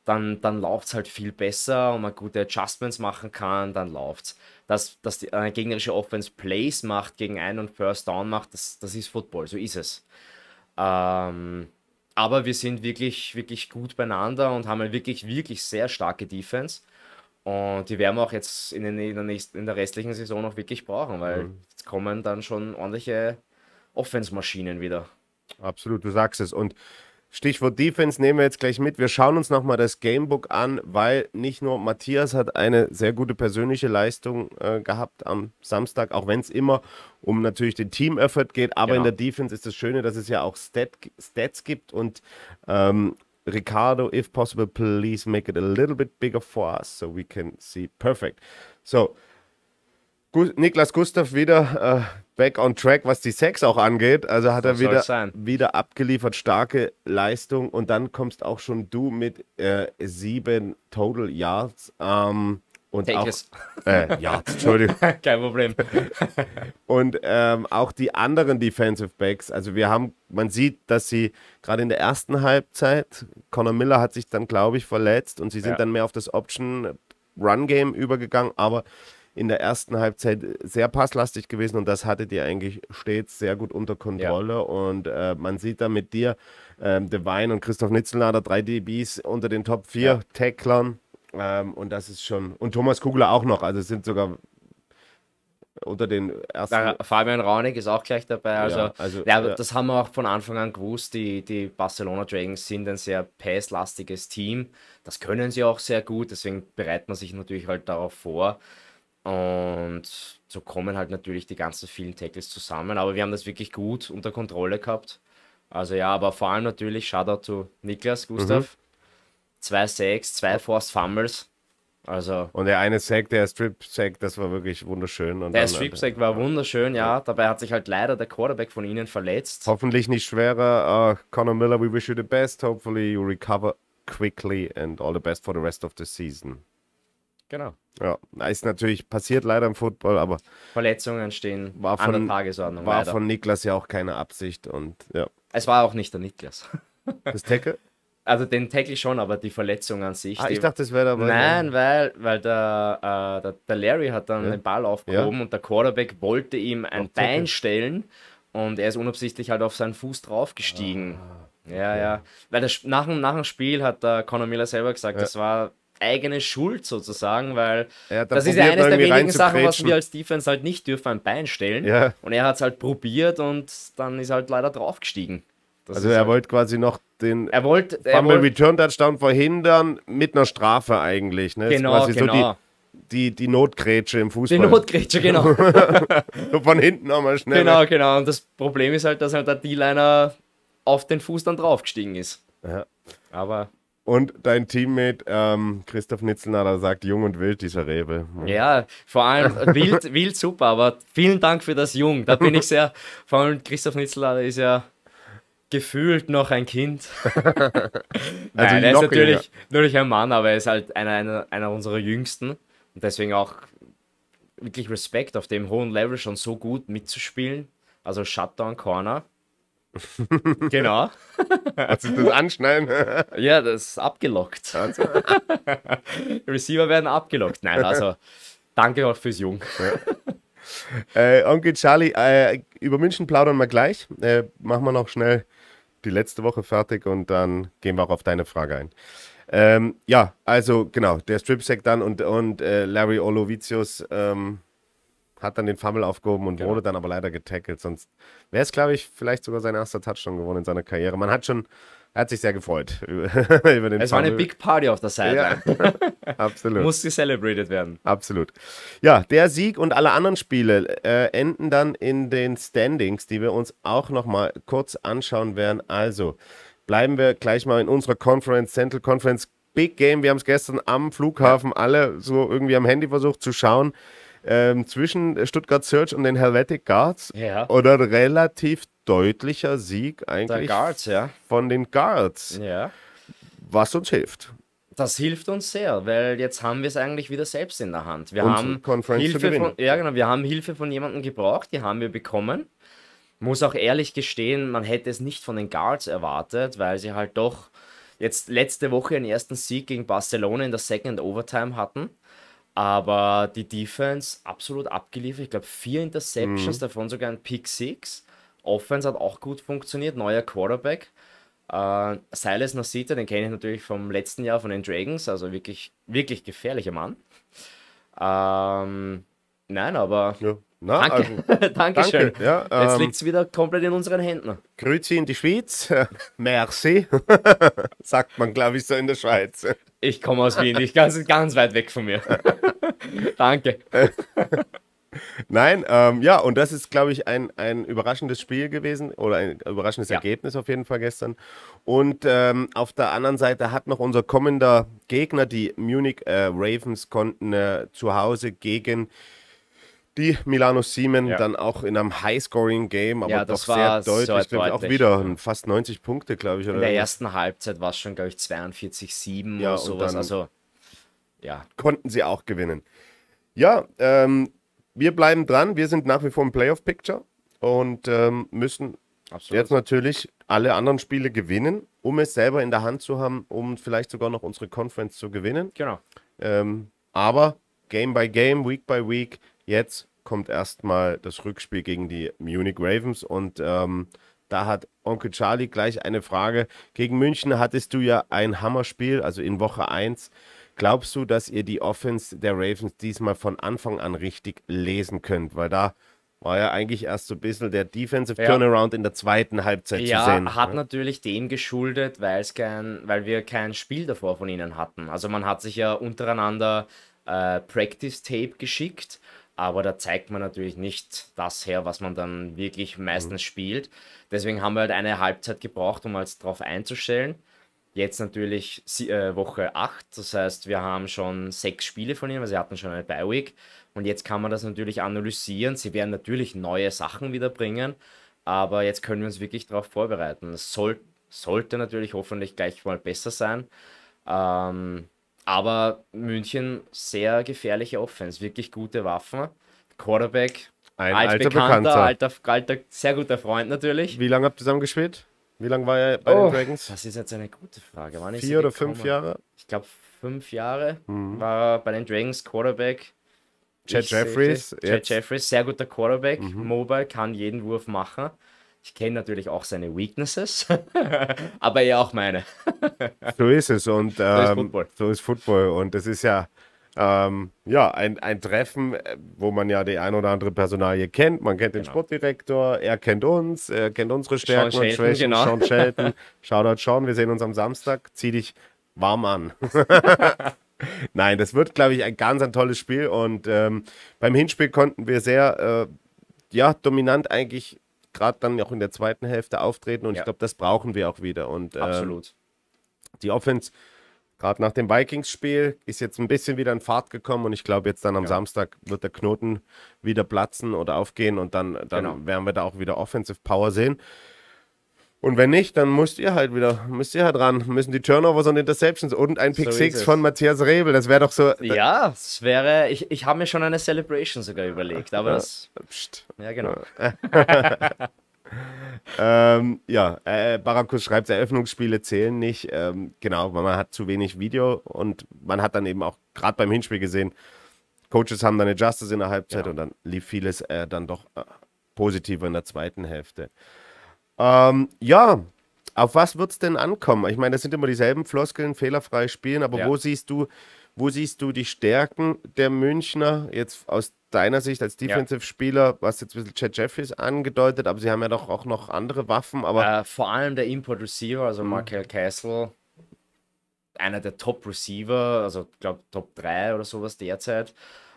dann, dann läuft es halt viel besser und man gute Adjustments machen kann, dann läuft's. Dass, dass die eine gegnerische Offense Plays macht, gegen einen und First Down macht, das, das ist Football, so ist es. Ähm, aber wir sind wirklich, wirklich gut beieinander und haben eine wirklich, wirklich sehr starke Defense. Und die werden wir auch jetzt in, den, in, der, nächsten, in der restlichen Saison auch wirklich brauchen, weil jetzt kommen dann schon ordentliche Offense-Maschinen wieder. Absolut, du sagst es. Und Stichwort Defense nehmen wir jetzt gleich mit. Wir schauen uns nochmal das Gamebook an, weil nicht nur Matthias hat eine sehr gute persönliche Leistung äh, gehabt am Samstag, auch wenn es immer um natürlich den Team-Effort geht. Aber in Genau. der Defense ist das Schöne, dass es ja auch Stat Stats gibt und ähm, Ricardo, if possible, please make it a little bit bigger for us so we can see perfect. So, Niklas Gustav wieder äh, back on track, was die Sex auch angeht. Also hat So er wieder, wieder abgeliefert, starke Leistung. Und dann kommst auch schon du mit äh, sieben Total Yards. Ähm, und auch äh, Yards, Entschuldigung. Kein Problem. Und ähm, auch die anderen Defensive Backs, also wir haben, man sieht, dass sie gerade in der ersten Halbzeit, Conor Miller hat sich dann, glaube ich, verletzt und sie sind Ja. dann mehr auf das Option-Run-Game übergegangen, aber in der ersten Halbzeit sehr passlastig gewesen und das hattet ihr eigentlich stets sehr gut unter Kontrolle und äh, man sieht da mit dir, ähm, Devine und Christoph Nitzelnader, drei DBs unter den Top 4 Ja. Tacklern ähm, und das ist schon, und Thomas Kugler auch noch, also sind sogar unter den ersten Da, Fabian Raunig ist auch gleich dabei. Also, Ja, ja, also, aber ja. das haben wir auch von Anfang an gewusst. Die, die Barcelona Dragons sind ein sehr passlastiges Team. Das können sie auch sehr gut, deswegen bereitet man sich natürlich halt darauf vor. Und so kommen halt natürlich die ganzen vielen Tackles zusammen. Aber wir haben das wirklich gut unter Kontrolle gehabt. Also ja, aber vor allem natürlich Shoutout to Niklas Gustav. Zwei Sacks, zwei Forced Fumbles. Also Und der eine Sack, der Strip-Sack, das war wirklich wunderschön. Und der dann- Strip-Sack war wunderschön, ja. Dabei hat sich halt leider der Quarterback von ihnen verletzt. Hoffentlich nicht schwerer. Uh, Conor Miller, we wish you the best. Hopefully you recover quickly and all the best for the rest of the season. Genau. Ja, ist natürlich passiert leider im Football, aber Verletzungen stehen War an der von- Tagesordnung. war leider. von Niklas ja auch keine Absicht und ja. Es war auch nicht der Niklas. Das Tackle? Also den Tackle schon, aber die Verletzung an sich. Ah, ich dachte, das wäre dabei. Nein, weil, weil der, äh, der, der Larry hat dann Ja. den Ball aufgehoben und der Quarterback wollte ihm ein Auf Tackle. Bein stellen und er ist unabsichtlich halt auf seinen Fuß draufgestiegen. Ah, Ja, ja. Weil das, nach, dem- nach dem Spiel hat der Conor Miller selber gesagt, Ja. das war eigene Schuld sozusagen, weil dann das ist ja eines der wenigen Sachen, was wir als Defense halt nicht dürfen, ein Bein stellen. Ja. Und er hat es halt probiert und dann ist halt leider draufgestiegen. Das Also er halt, wollte quasi noch den er wollte, er Fumble wollte Return Touchdown verhindern mit einer Strafe eigentlich. Ne? Genau, genau. so die, die, die Notgrätsche im die Fußball. Notgrätsche, genau. so von hinten nochmal schnell. Genau, genau. Und das Problem ist halt, dass halt der D-Liner auf den Fuß dann draufgestiegen ist. Ja. Aber Und dein Teammate ähm, Christoph Nitzelnader sagt jung und wild, dieser Rebe. ja, vor allem wild, wild super, aber vielen Dank für das Jung. Da bin ich sehr, vor allem Christoph Nitzler ist ja gefühlt noch ein Kind. Nein, er ist natürlich, natürlich ein Mann, aber er ist halt einer, einer, einer unserer Jüngsten. Und deswegen auch wirklich Respekt auf dem hohen Level schon so gut mitzuspielen. Also Shutdown Corner. Genau. Was ist das Anschneiden? Ja, das ist abgelockt. Receiver werden abgelockt. Nein, also danke auch fürs Jung. äh, Onkel Charlie, äh, über München plaudern wir gleich. Äh, machen wir noch schnell die letzte Woche fertig und dann gehen wir auch auf deine Frage ein. Ähm, ja, also genau, der Strip-Sack dann und, und äh, Larry Olovicius ähm, hat dann den Fumble aufgehoben und Genau. wurde dann aber leider getackelt. Sonst wäre es, glaube ich, vielleicht sogar sein erster Touchdown geworden in seiner Karriere. Man hat schon, er hat sich sehr gefreut über, über den Es war eine Fumble. Big Party auf der Sideline. Ja, absolut. Muss celebrated werden. Absolut. Ja, der Sieg und alle anderen Spiele äh, enden dann in den Standings, die wir uns auch noch mal kurz anschauen werden. Also bleiben wir gleich mal in unserer Conference, Central Conference Big Game. Wir haben es gestern am Flughafen alle so irgendwie am Handy versucht zu schauen. Ähm, zwischen Stuttgart Search und den Helvetic Guards. Ja. Oder relativ deutlicher Sieg eigentlich Guards, ja. von den Guards, Ja. was uns hilft. Das hilft uns sehr, weil jetzt haben wir es eigentlich wieder selbst in der Hand. Wir haben Conference Hilfe von, ja genau, wir haben Hilfe von jemandem gebraucht, die haben wir bekommen. Muss auch ehrlich gestehen, man hätte es nicht von den Guards erwartet, weil sie halt doch jetzt letzte Woche einen ersten Sieg gegen Barcelona in der Second Overtime hatten. Aber die Defense absolut abgeliefert. Ich glaube, vier Interceptions, davon sogar ein Pick Six. Offense hat auch gut funktioniert, neuer Quarterback. Äh, Silas Nasita, den kenne ich natürlich vom letzten Jahr von den Dragons, also wirklich, wirklich gefährlicher Mann. Ähm, nein, aber Ja. Na, danke. also, Dankeschön. danke. Ja, Jetzt ähm, liegt es wieder komplett in unseren Händen. Grüezi in die Schweiz. Merci. Sagt man, glaube ich, so in der Schweiz. Ich komme aus Wien, ich ganz, ganz weit weg von mir. danke. Nein, ähm, ja, und das ist, glaube ich, ein, ein überraschendes Spiel gewesen oder ein überraschendes Ja. Ergebnis auf jeden Fall gestern. Und ähm, auf der anderen Seite hat noch unser kommender Gegner, die Munich äh, Ravens, konnten äh, zu Hause gegen die Milano Siemen Ja. dann auch in einem High-Scoring-Game, aber Ja, doch das sehr war deutlich. sehr glaub ich, auch deutlich. wieder fast 90 Punkte, glaube ich. Oder In der ersten Halbzeit war es schon, glaube ich, 42-7 Ja, oder sowas. Also, ja, konnten sie auch gewinnen. Ja, ähm, wir bleiben dran. Wir sind nach wie vor im Playoff-Picture und ähm, müssen absolut. jetzt natürlich alle anderen Spiele gewinnen, um es selber in der Hand zu haben, um vielleicht sogar noch unsere Conference zu gewinnen. Genau. Ähm, aber Game by Game, Week by Week, jetzt kommt erstmal das Rückspiel gegen die Munich Ravens und ähm, da hat Onkel Charlie gleich eine Frage. Gegen München hattest du ja ein Hammerspiel, also in Woche 1. Glaubst du, dass ihr die Offense der Ravens diesmal von Anfang an richtig lesen könnt? Weil da war ja eigentlich erst so ein bisschen der Defensive Ja. Turnaround in der zweiten Halbzeit zu Ja, sehen. hat natürlich dem geschuldet, weil es kein, weil wir kein Spiel davor von ihnen hatten. Also man hat sich ja untereinander äh, Practice Tape geschickt, aber da zeigt man natürlich nicht das her, was man dann wirklich meistens spielt. Deswegen haben wir halt eine Halbzeit gebraucht, um uns darauf einzustellen. Jetzt natürlich äh, Woche 8, das heißt, wir haben schon sechs Spiele von ihnen, weil sie hatten schon eine Bye-Week. Und jetzt kann man das natürlich analysieren. Sie werden natürlich neue Sachen wieder bringen, aber jetzt können wir uns wirklich darauf vorbereiten. Es soll, sollte natürlich hoffentlich gleich mal besser sein. Ähm, aber München, sehr gefährliche Offense, wirklich gute Waffen. Quarterback, Ein alter altbekannter, Bekannter. alter, alter, sehr guter Freund natürlich. Wie lange habt ihr zusammen gespielt? Wie lange war er bei Oh, den Dragons? Das ist jetzt eine gute Frage. Wann er Vier oder fünf gekommen? Jahre? Ich glaube, fünf Jahre Mhm. war er bei den Dragons Quarterback. Chad Ich Jeffries, Chad Mhm. Jeffries, sehr guter Quarterback, mobile, kann jeden Wurf machen. Ich kenne natürlich auch seine Weaknesses, aber er auch meine. So ist es und ist ähm, Football. so ist Football und es ist ja ähm, ja ein, ein Treffen, äh, wo man ja die ein oder andere Personalie kennt. Man kennt den Genau. Sportdirektor, er kennt uns, er kennt unsere Stärken und Shelton, Schwächen. genau. Sean Shelton, Shoutout Sean, wir sehen uns am Samstag. Zieh dich warm an. Nein, das wird, glaube ich, ein ganz ein tolles Spiel und ähm, beim Hinspiel konnten wir sehr äh, ja dominant eigentlich gerade dann auch in der zweiten Hälfte auftreten und ich Ja. glaube, das brauchen wir auch wieder und ähm, Absolut. die Offense, gerade nach dem Vikings-Spiel, ist jetzt ein bisschen wieder in Fahrt gekommen und ich glaube, jetzt dann am Ja. Samstag wird der Knoten wieder platzen oder aufgehen und dann, dann Genau. werden wir da auch wieder Offensive Power sehen. Und wenn nicht, dann müsst ihr halt wieder, müsst ihr halt ran, müssen die Turnovers und Interceptions und ein Pick So ist Six es. von Matthias Rebel, das wäre doch so. Ja, es wäre, ich, ich habe mir schon eine Celebration sogar überlegt, aber das, Psst. ja genau. Ähm, ja, äh, Barakus schreibt, Eröffnungsspiele zählen nicht. Ähm, genau, weil man hat zu wenig Video und man hat dann eben auch gerade beim Hinspiel gesehen, Coaches haben dann Adjusters in der Halbzeit Ja. und dann lief vieles äh, dann doch äh, positiver in der zweiten Hälfte. Ähm, ja, auf was wird es denn ankommen? Ich meine, das sind immer dieselben Floskeln, fehlerfrei spielen, aber Ja. wo siehst du, wo siehst du die Stärken der Münchner jetzt aus deiner Sicht als Defensive-Spieler? Du hast jetzt ein bisschen Chad Jeffries angedeutet, aber sie haben ja doch auch noch andere Waffen, aber Äh, vor allem der Import Receiver, also Markel Castle, einer der Top Receiver, also ich glaube Top 3 oder sowas derzeit.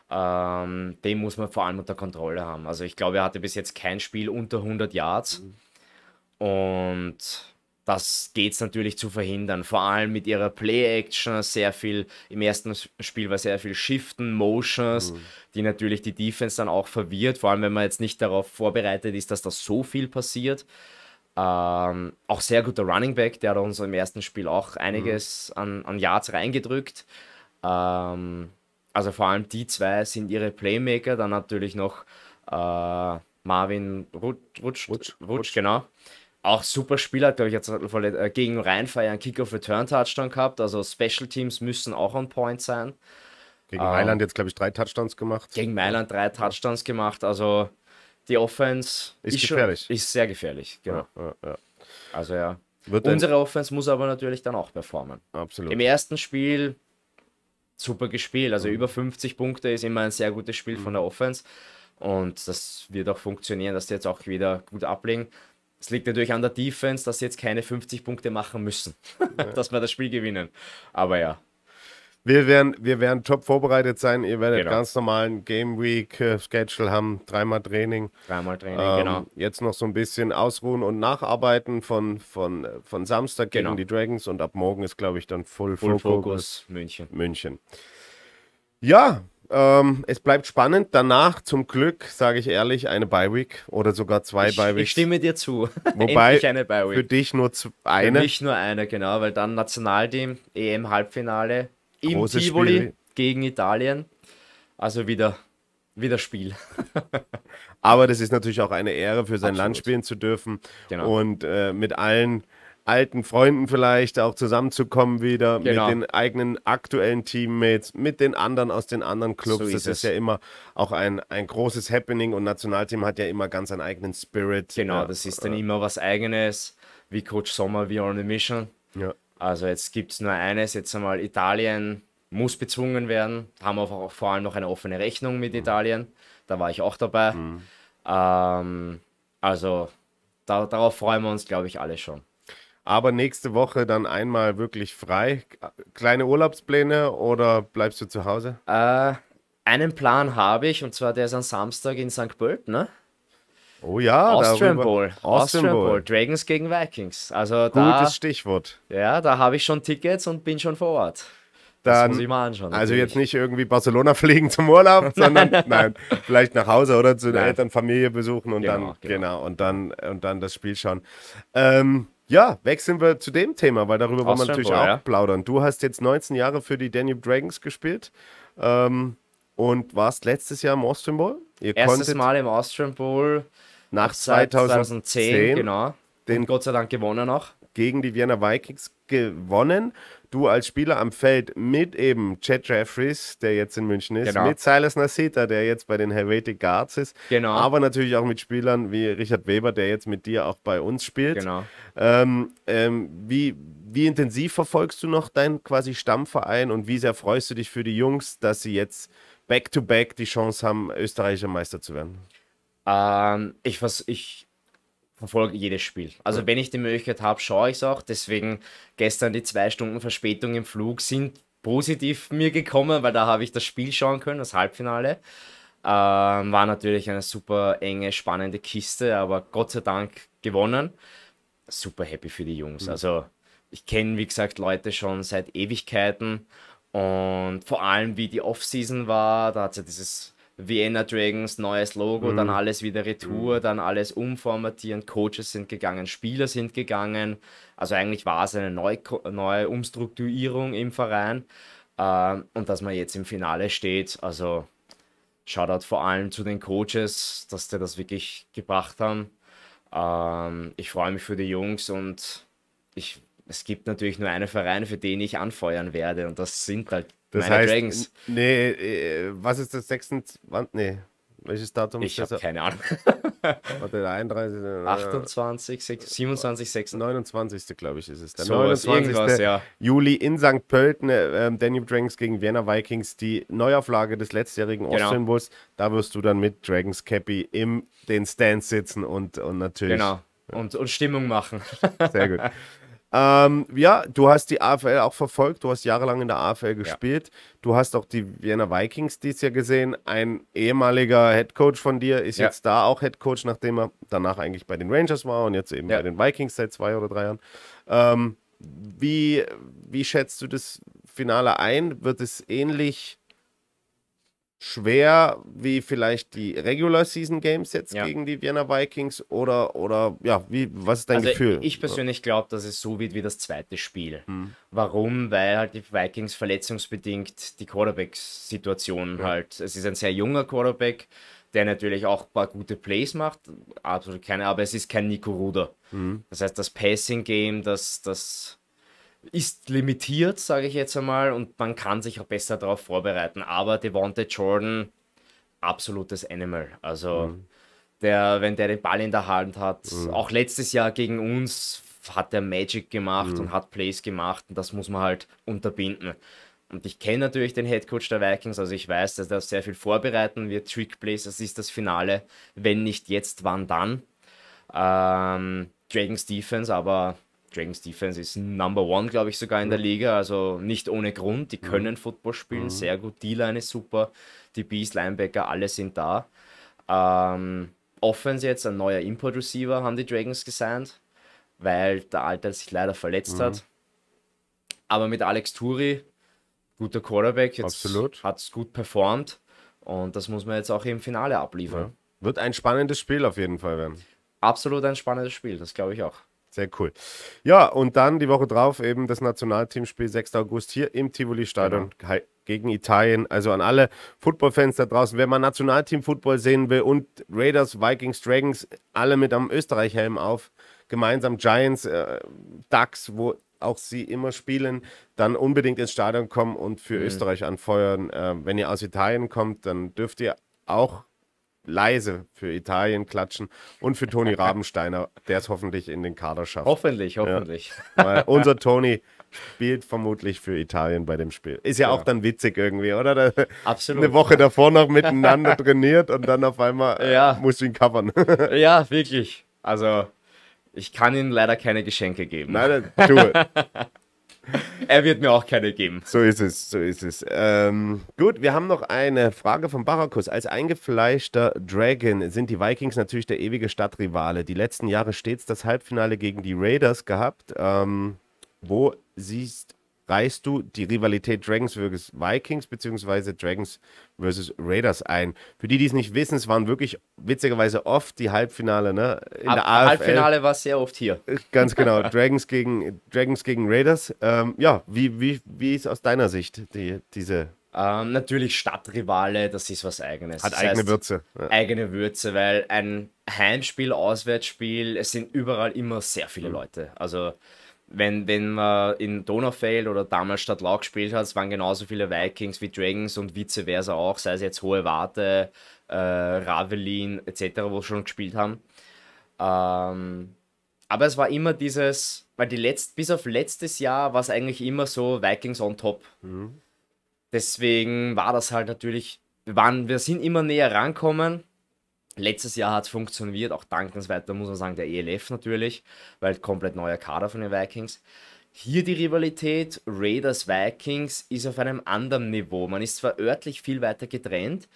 Ähm, den muss man vor allem unter Kontrolle haben. Also ich glaube, er hatte bis jetzt kein Spiel unter 100 Yards. Und das geht es natürlich zu verhindern. Vor allem mit ihrer Play-Action, sehr viel, im ersten Spiel war sehr viel Shiften, Motions, die natürlich die Defense dann auch verwirrt, vor allem wenn man jetzt nicht darauf vorbereitet ist, dass das so viel passiert. Ähm, auch sehr guter Running Back, der hat uns im ersten Spiel auch einiges an, an Yards reingedrückt. Ähm, also vor allem die zwei sind ihre Playmaker, dann natürlich noch äh, Marvin Rutsch, Rutsch, Rutsch, Rutsch, genau. Auch super Spieler, glaube ich, jetzt äh, gegen Rheinfeier einen Kick-Off-Return-Touchdown gehabt. Also Special Teams müssen auch on point sein. gegen Mailand jetzt, glaube ich, drei Touchdowns gemacht. Gegen Mailand drei Touchdowns gemacht. Also die Offense Ist schon- gefährlich. ist sehr gefährlich, genau. Ja, ja, ja. Also ja. Wird ein- Unsere Offense muss aber natürlich dann auch performen. Absolut. Im ersten Spiel super gespielt. Also über 50 Punkte ist immer ein sehr gutes Spiel von der Offense. Und das wird auch funktionieren, dass die jetzt auch wieder gut ablegen. Es liegt natürlich an der Defense, dass sie jetzt keine 50 Punkte machen müssen, dass wir das Spiel gewinnen. Aber ja, Wir werden, wir werden top vorbereitet sein. Ihr werdet Genau. ganz normalen Game Week äh, Schedule haben, dreimal Training. dreimal Training, Ähm, genau. Jetzt noch so ein bisschen ausruhen und nacharbeiten von, von, von Samstag gegen Genau. die Dragons und ab morgen ist, glaube ich, dann Full, Full Focus Focus München. München. Ja, ähm, es bleibt spannend. Danach, zum Glück, sage ich ehrlich, eine Bye Week oder sogar zwei Bye ich stimme dir zu. Wobei eine Für dich nur zu- Für eine. mich nur eine, genau, weil dann Nationalteam, EM-Halbfinale im Großes Tivoli Spiel. gegen Italien. Also wieder, wieder Spiel. Aber das ist natürlich auch eine Ehre, für sein Absolut. Land spielen zu dürfen Genau. und äh, mit allen alten Freunden vielleicht auch zusammenzukommen wieder, Genau. mit den eigenen aktuellen Teammates, mit den anderen aus den anderen Clubs. So das ist ist es. ja immer auch ein, ein großes Happening und Nationalteam hat ja immer ganz einen eigenen Spirit. Genau, ja, das ist dann immer was Eigenes, wie Coach Sommer, wie on a Mission. Ja. Also jetzt gibt es nur eines, jetzt einmal Italien muss bezwungen werden. Haben aber auch vor allem noch eine offene Rechnung Mhm. mit Italien. Da war ich auch dabei. Ähm, also da, darauf freuen wir uns, glaube ich, alle schon. Aber nächste Woche dann einmal wirklich frei. Kleine Urlaubspläne oder bleibst du zu Hause? Äh, einen Plan habe ich, und zwar der ist am Samstag in St. Pölten, ne? Oh ja, Austrian darüber- Bowl. Austrian Bowl. Dragons gegen Vikings. Also da, Gutes Stichwort. ja, da habe ich schon Tickets und bin schon vor Ort. Das Dann, muss ich mal anschauen. also natürlich. jetzt nicht irgendwie Barcelona fliegen zum Urlaub, sondern nein, vielleicht nach Hause oder zu den. Eltern, Familie besuchen und Genau, dann genau. genau. und dann und dann das Spiel schauen. Ähm, ja, wechseln wir zu dem Thema, weil darüber wollen wir natürlich Bowl, auch ja. plaudern. Du hast jetzt 19 Jahre für die Danube Dragons gespielt ähm, und warst letztes Jahr im Austrian Bowl. Ihr Erstes Mal im Austrian Bowl nach seit 2010, 2010, genau. den- und Gott sei Dank gewonnen auch. Gegen die Vienna Vikings gewonnen. Du als Spieler am Feld mit eben Chad Jeffries, der jetzt in München ist, Genau. mit Silas Nasita, der jetzt bei den Helvetic Guards ist, Genau. aber natürlich auch mit Spielern wie Richard Weber, der jetzt mit dir auch bei uns spielt. Genau. Ähm, ähm, wie, wie intensiv verfolgst du noch deinen quasi Stammverein und wie sehr freust du dich für die Jungs, dass sie jetzt back-to-back die Chance haben, österreichischer Meister zu werden? Ähm, ich, vers ich verfolge jedes Spiel. Also wenn ich die Möglichkeit habe, schaue ich es auch. Deswegen gestern die zwei Stunden Verspätung im Flug sind positiv mir gekommen, weil da habe ich das Spiel schauen können, das Halbfinale. Ähm, war natürlich eine super enge, spannende Kiste, aber Gott sei Dank gewonnen. Super happy für die Jungs. Also ich kenne, wie gesagt, Leute schon seit Ewigkeiten und vor allem wie die Offseason war, da hat es ja dieses Vienna Dragons neues Logo, dann alles wieder Retour, dann alles umformatieren, Coaches sind gegangen, Spieler sind gegangen. Also eigentlich war es eine neue, neue Umstrukturierung im Verein. Ähm, und dass man jetzt im Finale steht, also Shoutout vor allem zu den Coaches, dass die das wirklich gebracht haben. Ähm, ich freue mich für die Jungs und ich, es gibt natürlich nur einen Verein, für den ich anfeuern werde und das sind halt Das meine heißt, Dragons. nee, äh, was ist das 26? Nee, welches Datum Ich ist habe das? keine Ahnung. Warte, der 31. äh, 28, 6, 27, 26. 29. glaube ich ist es. Der Sowas, 29. irgendwas, ja. Juli in St. Pölten, äh, ähm, Danube Dragons gegen Vienna Vikings, die Neuauflage des letztjährigen Genau. Austrian Bulls. Da wirst du dann mit Dragons Cappy im den Stands sitzen und, und natürlich. Genau. Und, und Stimmung machen. Sehr gut. ähm, ja, du hast die AFL auch verfolgt, du hast jahrelang in der AFL gespielt. Du hast auch die Vienna Vikings dies Jahr gesehen. Ein ehemaliger Headcoach von dir ist Ja. jetzt da auch Headcoach, nachdem er danach eigentlich bei den Rangers war und jetzt eben Ja. bei den Vikings seit zwei oder drei Jahren. Ähm, wie, wie schätzt du das Finale ein? Wird es ähnlich schwer wie vielleicht die Regular Season Games jetzt Ja. gegen die Vienna Vikings oder oder ja, wie was ist dein Also Gefühl? ich persönlich glaube, dass es so wird wie das zweite Spiel. Hm. Warum? Weil halt die Vikings verletzungsbedingt die Quarterback-Situation halt, es ist ein sehr junger Quarterback, der natürlich auch ein paar gute Plays macht, absolut keine, aber es ist kein Nico Ruder. Hm. Das heißt, das Passing-Game, das, das ist limitiert, sage ich jetzt einmal, und man kann sich auch besser darauf vorbereiten. Aber Devontae Jordan, absolutes Animal. Also, der, wenn der den Ball in der Hand hat, auch letztes Jahr gegen uns hat der Magic gemacht und hat Plays gemacht und das muss man halt unterbinden. Und ich kenne natürlich den Headcoach der Vikings, also ich weiß, dass er sehr viel vorbereiten wird. Trick Plays, das ist das Finale. Wenn nicht jetzt, wann dann? Ähm, Dragons Defense, aber Dragons Defense ist Number One, glaube ich, sogar in der Liga. Also nicht ohne Grund. Die können Football spielen, sehr gut. D-Line ist super. Die Bees, Linebacker, alle sind da. Ähm, Offense jetzt, ein neuer Import Receiver haben die Dragons gesigned, weil der Alte sich leider verletzt hat. Aber mit Alex Turi, guter Quarterback, jetzt hat es gut performt. Und das muss man jetzt auch im Finale abliefern. Wird ein spannendes Spiel auf jeden Fall werden. Absolut ein spannendes Spiel, das glaube ich auch. Sehr cool. Ja, und dann die Woche drauf eben das Nationalteamspiel 6. August hier im Tivoli-Stadion Genau. gegen Italien. Also an alle Footballfans da draußen, wer mal Nationalteam-Football sehen will und Raiders, Vikings, Dragons, alle mit am Österreich-Helm auf, gemeinsam Giants, äh, Ducks, wo auch sie immer spielen, dann unbedingt ins Stadion kommen und für Österreich anfeuern. Äh, wenn ihr aus Italien kommt, dann dürft ihr auch leise für Italien klatschen und für Toni Rabensteiner, der es hoffentlich in den Kader schafft. Hoffentlich, hoffentlich. Weil unser Toni spielt vermutlich für Italien bei dem Spiel. Ist ja, auch dann witzig irgendwie, oder? Da, Absolut. Eine Woche davor noch miteinander trainiert und dann auf einmal äh, Ja. musst du ihn covern. Ja, wirklich. Also, ich kann Ihnen leider keine Geschenke geben. Nein, tu. Er wird mir auch keine geben. So ist es, so ist es. Ähm, gut, wir haben noch eine Frage von Barakus. Als eingefleischter Dragon sind die Vikings natürlich der ewige Stadtrivale. Die letzten Jahre stets das Halbfinale gegen die Raiders gehabt. Ähm, wo siehst reißt du die Rivalität Dragons vs. Vikings bzw. Dragons vs. Raiders ein. Für die, die es nicht wissen, es waren wirklich witzigerweise oft die Halbfinale, ne? In Ab, der AFL. Halbfinale war sehr oft hier. Ganz genau. Dragons gegen, Dragons gegen Raiders. Ähm, ja, wie, wie, wie ist aus deiner Sicht die, diese ähm, natürlich Stadtrivale, das ist was eigenes. Hat das eigene heißt, Würze. Ja. Eigene Würze, weil ein Heimspiel, Auswärtsspiel, es sind überall immer sehr viele mhm. Leute. Also wenn, wenn man in Donaufeld oder damals Stadt Lau gespielt hat, es waren genauso viele Vikings wie Dragons und vice versa auch, sei es jetzt Hohe Warte, äh, Ravelin etc., wo schon gespielt haben. Ähm, aber es war immer dieses, weil die letzt, bis auf letztes Jahr war es eigentlich immer so Vikings on top. Mhm. Deswegen war das halt natürlich, wir, waren, wir sind immer näher rankommen Letztes Jahr hat es funktioniert, auch dankenswert, da muss man sagen, der ELF natürlich, weil komplett neuer Kader von den Vikings. Hier die Rivalität Raiders-Vikings ist auf einem anderen Niveau. Man ist zwar örtlich viel weiter getrennt,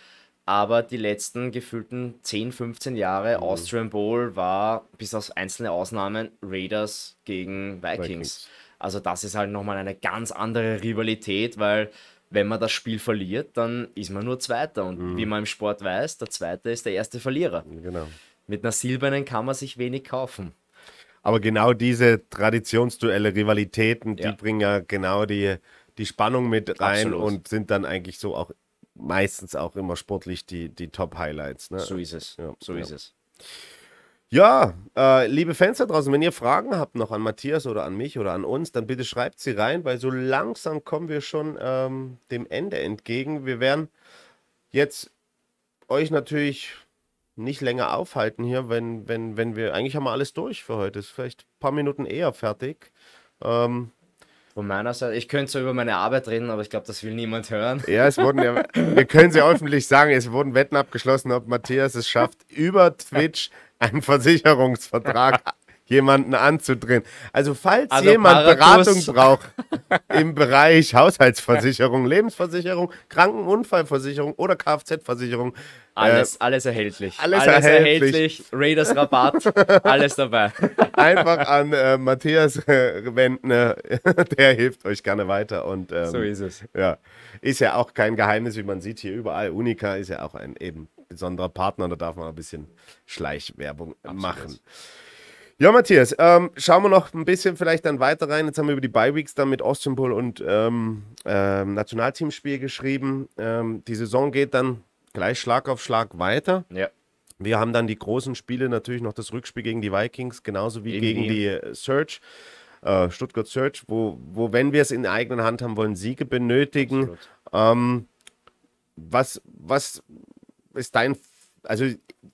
aber die letzten gefühlten 10, 15 Jahre mhm. Austrian Bowl war, bis auf einzelne Ausnahmen, Raiders gegen Vikings. Vikings. Also das ist halt nochmal eine ganz andere Rivalität, weil wenn man das Spiel verliert, dann ist man nur Zweiter. Und mhm. wie man im Sport weiß, der Zweite ist der erste Verlierer. Genau. Mit einer silbernen kann man sich wenig kaufen. Aber genau diese Traditionsduelle, Rivalitäten, ja. die bringen ja genau die, die Spannung mit rein Absolut. und sind dann eigentlich so auch meistens auch immer sportlich die, die Top-Highlights. Ne? So ist es. Ja. So ja. ist es. Ja, äh, liebe Fans da draußen, wenn ihr Fragen habt noch an Matthias oder an mich oder an uns, dann bitte schreibt sie rein, weil so langsam kommen wir schon ähm, dem Ende entgegen. Wir werden jetzt euch natürlich nicht länger aufhalten hier, wenn, wenn, wenn wir, eigentlich haben wir alles durch für heute, ist vielleicht ein paar Minuten eher fertig. Ähm, von meiner Seite, ich könnte so über meine Arbeit reden, aber ich glaube, das will niemand hören. Ja, es wurden ja, wir können sie öffentlich sagen, es wurden Wetten abgeschlossen, ob Matthias es schafft, über Twitch einen Versicherungsvertrag jemanden anzudrehen. Also falls also jemand Beratung braucht im Bereich Haushaltsversicherung, Lebensversicherung, Krankenunfallversicherung oder Kfz-Versicherung. Alles, äh, alles erhältlich. Alles, alles erhältlich. erhältlich. Raiders Rabatt, alles dabei. Einfach an äh, Matthias äh, wenden, der hilft euch gerne weiter. Und, ähm, so ist es. Ja, ist ja auch kein Geheimnis, wie man sieht hier überall. Unica ist ja auch ein eben besonderer Partner, da darf man ein bisschen Schleichwerbung Absolut. machen. Ja, Matthias, ähm, schauen wir noch ein bisschen vielleicht dann weiter rein. Jetzt haben wir über die Bi-Weeks dann mit Ostsymbol und ähm, ähm, Nationalteamspiel geschrieben. Ähm, die Saison geht dann gleich Schlag auf Schlag weiter. Ja. Wir haben dann die großen Spiele, natürlich noch das Rückspiel gegen die Vikings, genauso wie in gegen die äh, Search, äh, Stuttgart Search, wo, wo, wenn wir es in eigener Hand haben wollen, Siege benötigen. Ähm, was, was ist dein, also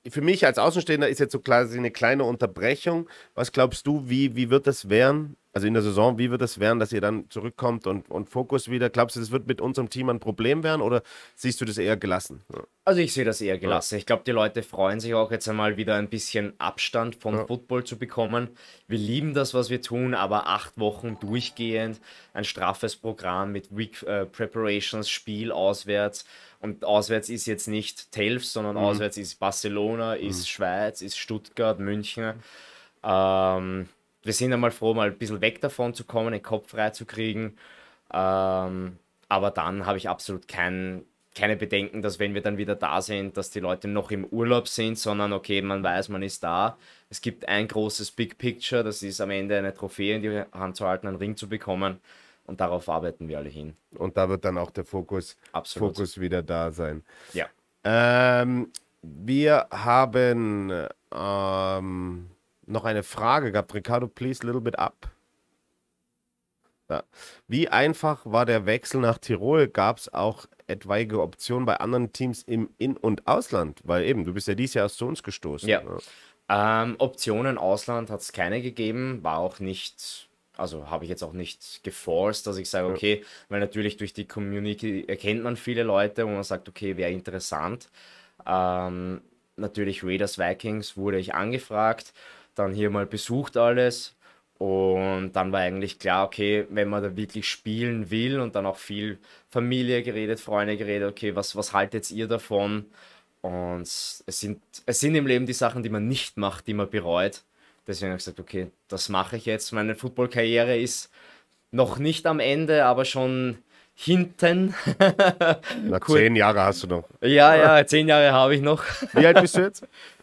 für mich als Außenstehender ist jetzt so quasi eine kleine Unterbrechung. Was glaubst du, wie, wie wird das werden? Also in der Saison, wie wird das werden, dass ihr dann zurückkommt und, und Fokus wieder? Glaubst du, das wird mit unserem Team ein Problem werden oder siehst du das eher gelassen? Ja. Also ich sehe das eher gelassen. Ja. Ich glaube, die Leute freuen sich auch jetzt einmal wieder ein bisschen Abstand vom ja. Football zu bekommen. Wir lieben das, was wir tun, aber acht Wochen durchgehend, ein straffes Programm mit Week äh, Preparations, Spiel auswärts und auswärts ist jetzt nicht Telfs, sondern mhm. auswärts ist Barcelona, ist mhm. Schweiz, ist Stuttgart, München. Ähm, wir sind einmal froh, mal ein bisschen weg davon zu kommen, den Kopf frei zu kriegen. Ähm, aber dann habe ich absolut kein, keine Bedenken, dass wenn wir dann wieder da sind, dass die Leute noch im Urlaub sind, sondern okay, man weiß, man ist da. Es gibt ein großes Big Picture, das ist am Ende eine Trophäe in die Hand zu halten, einen Ring zu bekommen. Und darauf arbeiten wir alle hin. Und da wird dann auch der Fokus, Fokus wieder da sein. Ja. Ähm, wir haben ähm, noch eine Frage gehabt. Ricardo, please, little bit up. Ja. Wie einfach war der Wechsel nach Tirol? Gab es auch etwaige Optionen bei anderen Teams im In- und Ausland? Weil eben, du bist ja dieses Jahr erst zu uns gestoßen. Ja. ja. Ähm, Optionen Ausland hat es keine gegeben, war auch nicht also habe ich jetzt auch nicht geforst, dass ich sage, okay, ja. weil natürlich durch die Community erkennt man viele Leute und man sagt, okay, wäre interessant. Ähm, natürlich Raiders Vikings wurde ich angefragt, dann hier mal besucht alles Und dann war eigentlich klar, okay, wenn man da wirklich spielen will und dann auch viel Familie geredet, Freunde geredet, okay, was, was haltet ihr davon? Und es sind, es sind im Leben die Sachen, die man nicht macht, die man bereut. Deswegen habe ich gesagt, okay, das mache ich jetzt. Meine Footballkarriere ist noch nicht am Ende, aber schon hinten. Na, zehn Jahre hast du noch. Ja, ja, zehn Jahre habe ich noch. Wie alt bist du jetzt?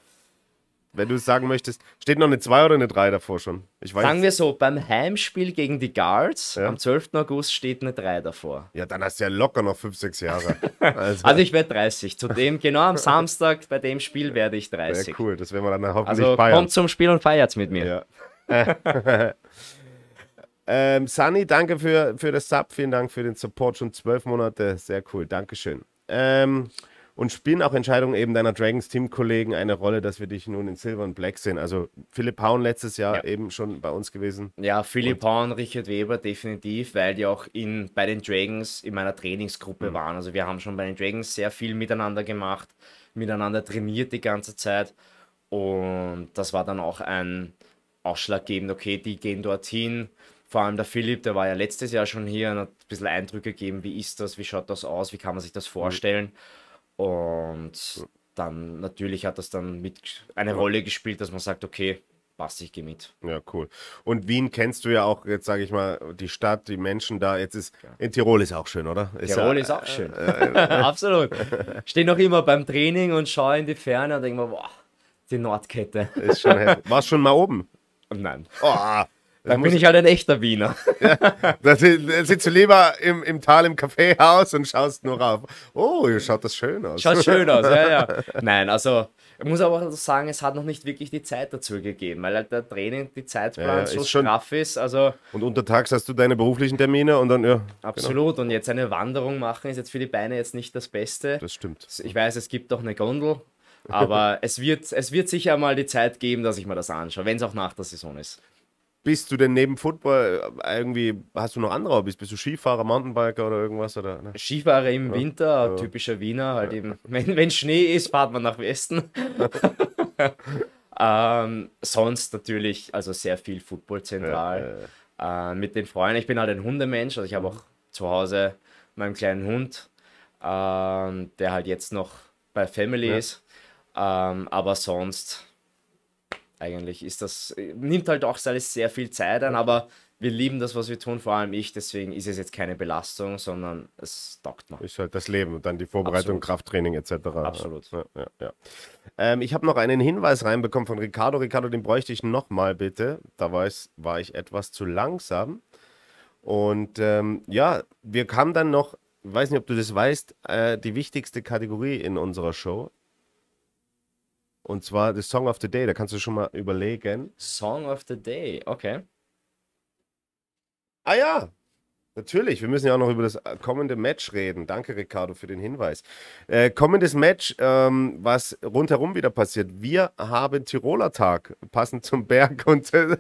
Wenn du es sagen möchtest, steht noch eine 2 oder eine 3 davor schon? Ich weiß. Sagen wir so, beim Heimspiel gegen die Guards ja. am 12. August steht eine 3 davor. Ja, dann hast du ja locker noch 5, 6 Jahre. Also, also ich werde 30. Zudem, genau am Samstag bei dem Spiel werde ich 30. Ja, cool, das werden wir dann hoffentlich also, feiern. kommt zum Spiel und feiert mit mir. Ja. ähm, Sunny, danke für, für das Sub, vielen Dank für den Support, schon zwölf Monate, sehr cool, Dankeschön. Ähm, und spielen auch Entscheidungen eben deiner Dragons Teamkollegen eine Rolle, dass wir dich nun in Silver und Black sehen? Also Philipp Haun letztes Jahr ja. eben schon bei uns gewesen. Ja, Philipp Haun, Richard Weber definitiv, weil die auch in, bei den Dragons in meiner Trainingsgruppe mhm. waren. Also wir haben schon bei den Dragons sehr viel miteinander gemacht, miteinander trainiert die ganze Zeit. Und das war dann auch ein ausschlaggebend, okay, die gehen dorthin. Vor allem der Philipp, der war ja letztes Jahr schon hier und hat ein bisschen Eindrücke gegeben, wie ist das, wie schaut das aus, wie kann man sich das vorstellen. Mhm. Und dann natürlich hat das dann mit eine Rolle gespielt, dass man sagt, okay, passt, ich gehe mit. Ja, cool. Und Wien kennst du ja auch, jetzt sage ich mal, die Stadt, die Menschen da. Jetzt ist, in Tirol ist auch schön, oder? Ist Tirol ja, ist auch schön. Äh, äh, Absolut. Stehe noch immer beim Training und schaue in die Ferne und denke mir, boah, die Nordkette. Ist schon Warst schon mal oben? Nein. Oh, dann bin ich halt ein echter Wiener. Ja, da sitzt du lieber im, im Tal im Kaffeehaus und schaust nur rauf. Oh, schaut das schön aus. Schaut schön aus, ja, ja. Nein, also ich muss aber auch sagen, es hat noch nicht wirklich die Zeit dazu gegeben, weil halt der Training, die Zeitplan ja, so straff ist. Also und untertags hast du deine beruflichen Termine und dann, ja. Genau. Absolut. Genau. Und jetzt eine Wanderung machen ist jetzt für die Beine jetzt nicht das Beste. Das stimmt. Ich weiß, es gibt doch eine Gondel, aber es, wird, es wird sicher mal die Zeit geben, dass ich mir das anschaue, wenn es auch nach der Saison ist. Bist du denn neben Football äh, irgendwie, hast du noch andere Hobbys? Bist du Skifahrer, Mountainbiker oder irgendwas? Oder, ne? Skifahrer im ja. Winter, ja. typischer Wiener, halt ja. eben, wenn, wenn Schnee ist, fahrt man nach Westen. ähm, sonst natürlich, also sehr viel Football zentral. Äh, mit den Freunden, ich bin halt ein Hundemensch, also ich habe auch zu Hause meinen kleinen Hund, ähm, der halt jetzt noch bei Family ist. Ähm, aber sonst eigentlich ist das, nimmt halt auch alles sehr viel Zeit an, aber wir lieben das, was wir tun, vor allem ich, deswegen ist es jetzt keine Belastung, sondern es taugt noch. Ist halt das Leben und dann die Vorbereitung, Absolut. Krafttraining etc. Absolut. Ja, ja, ja. Ähm, ich habe noch einen Hinweis reinbekommen von Ricardo. Ricardo, den bräuchte ich nochmal bitte. Da war ich, war ich etwas zu langsam. Und ähm, ja, wir kamen dann noch, ich weiß nicht, ob du das weißt, äh, die wichtigste Kategorie in unserer Show und zwar The Song of the Day. Da kannst du schon mal überlegen. Song of the Day, okay. Ah ja, Natürlich, wir müssen ja auch noch über das äh, kommende Match reden. Danke, Ricardo, für den Hinweis. Äh, kommendes Match, ähm, was rundherum wieder passiert. Wir haben Tiroler Tag, passend zum Berg und äh,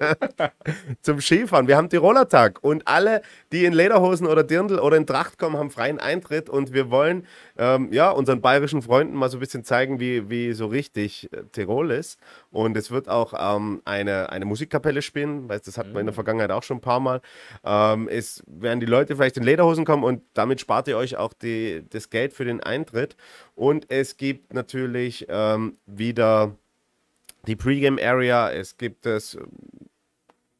zum Skifahren. Wir haben Tiroler Tag und alle, die in Lederhosen oder Dirndl oder in Tracht kommen, haben freien Eintritt und wir wollen ähm, ja, unseren bayerischen Freunden mal so ein bisschen zeigen, wie, wie so richtig äh, Tirol ist. Und es wird auch ähm, eine, eine Musikkapelle spielen, weil das hatten wir in der mhm. Vergangenheit auch schon ein paar Mal. Ähm, es werden die Leute vielleicht in Lederhosen kommen und damit spart ihr euch auch die, das Geld für den Eintritt. Und es gibt natürlich ähm, wieder die Pre-Game Area, es gibt das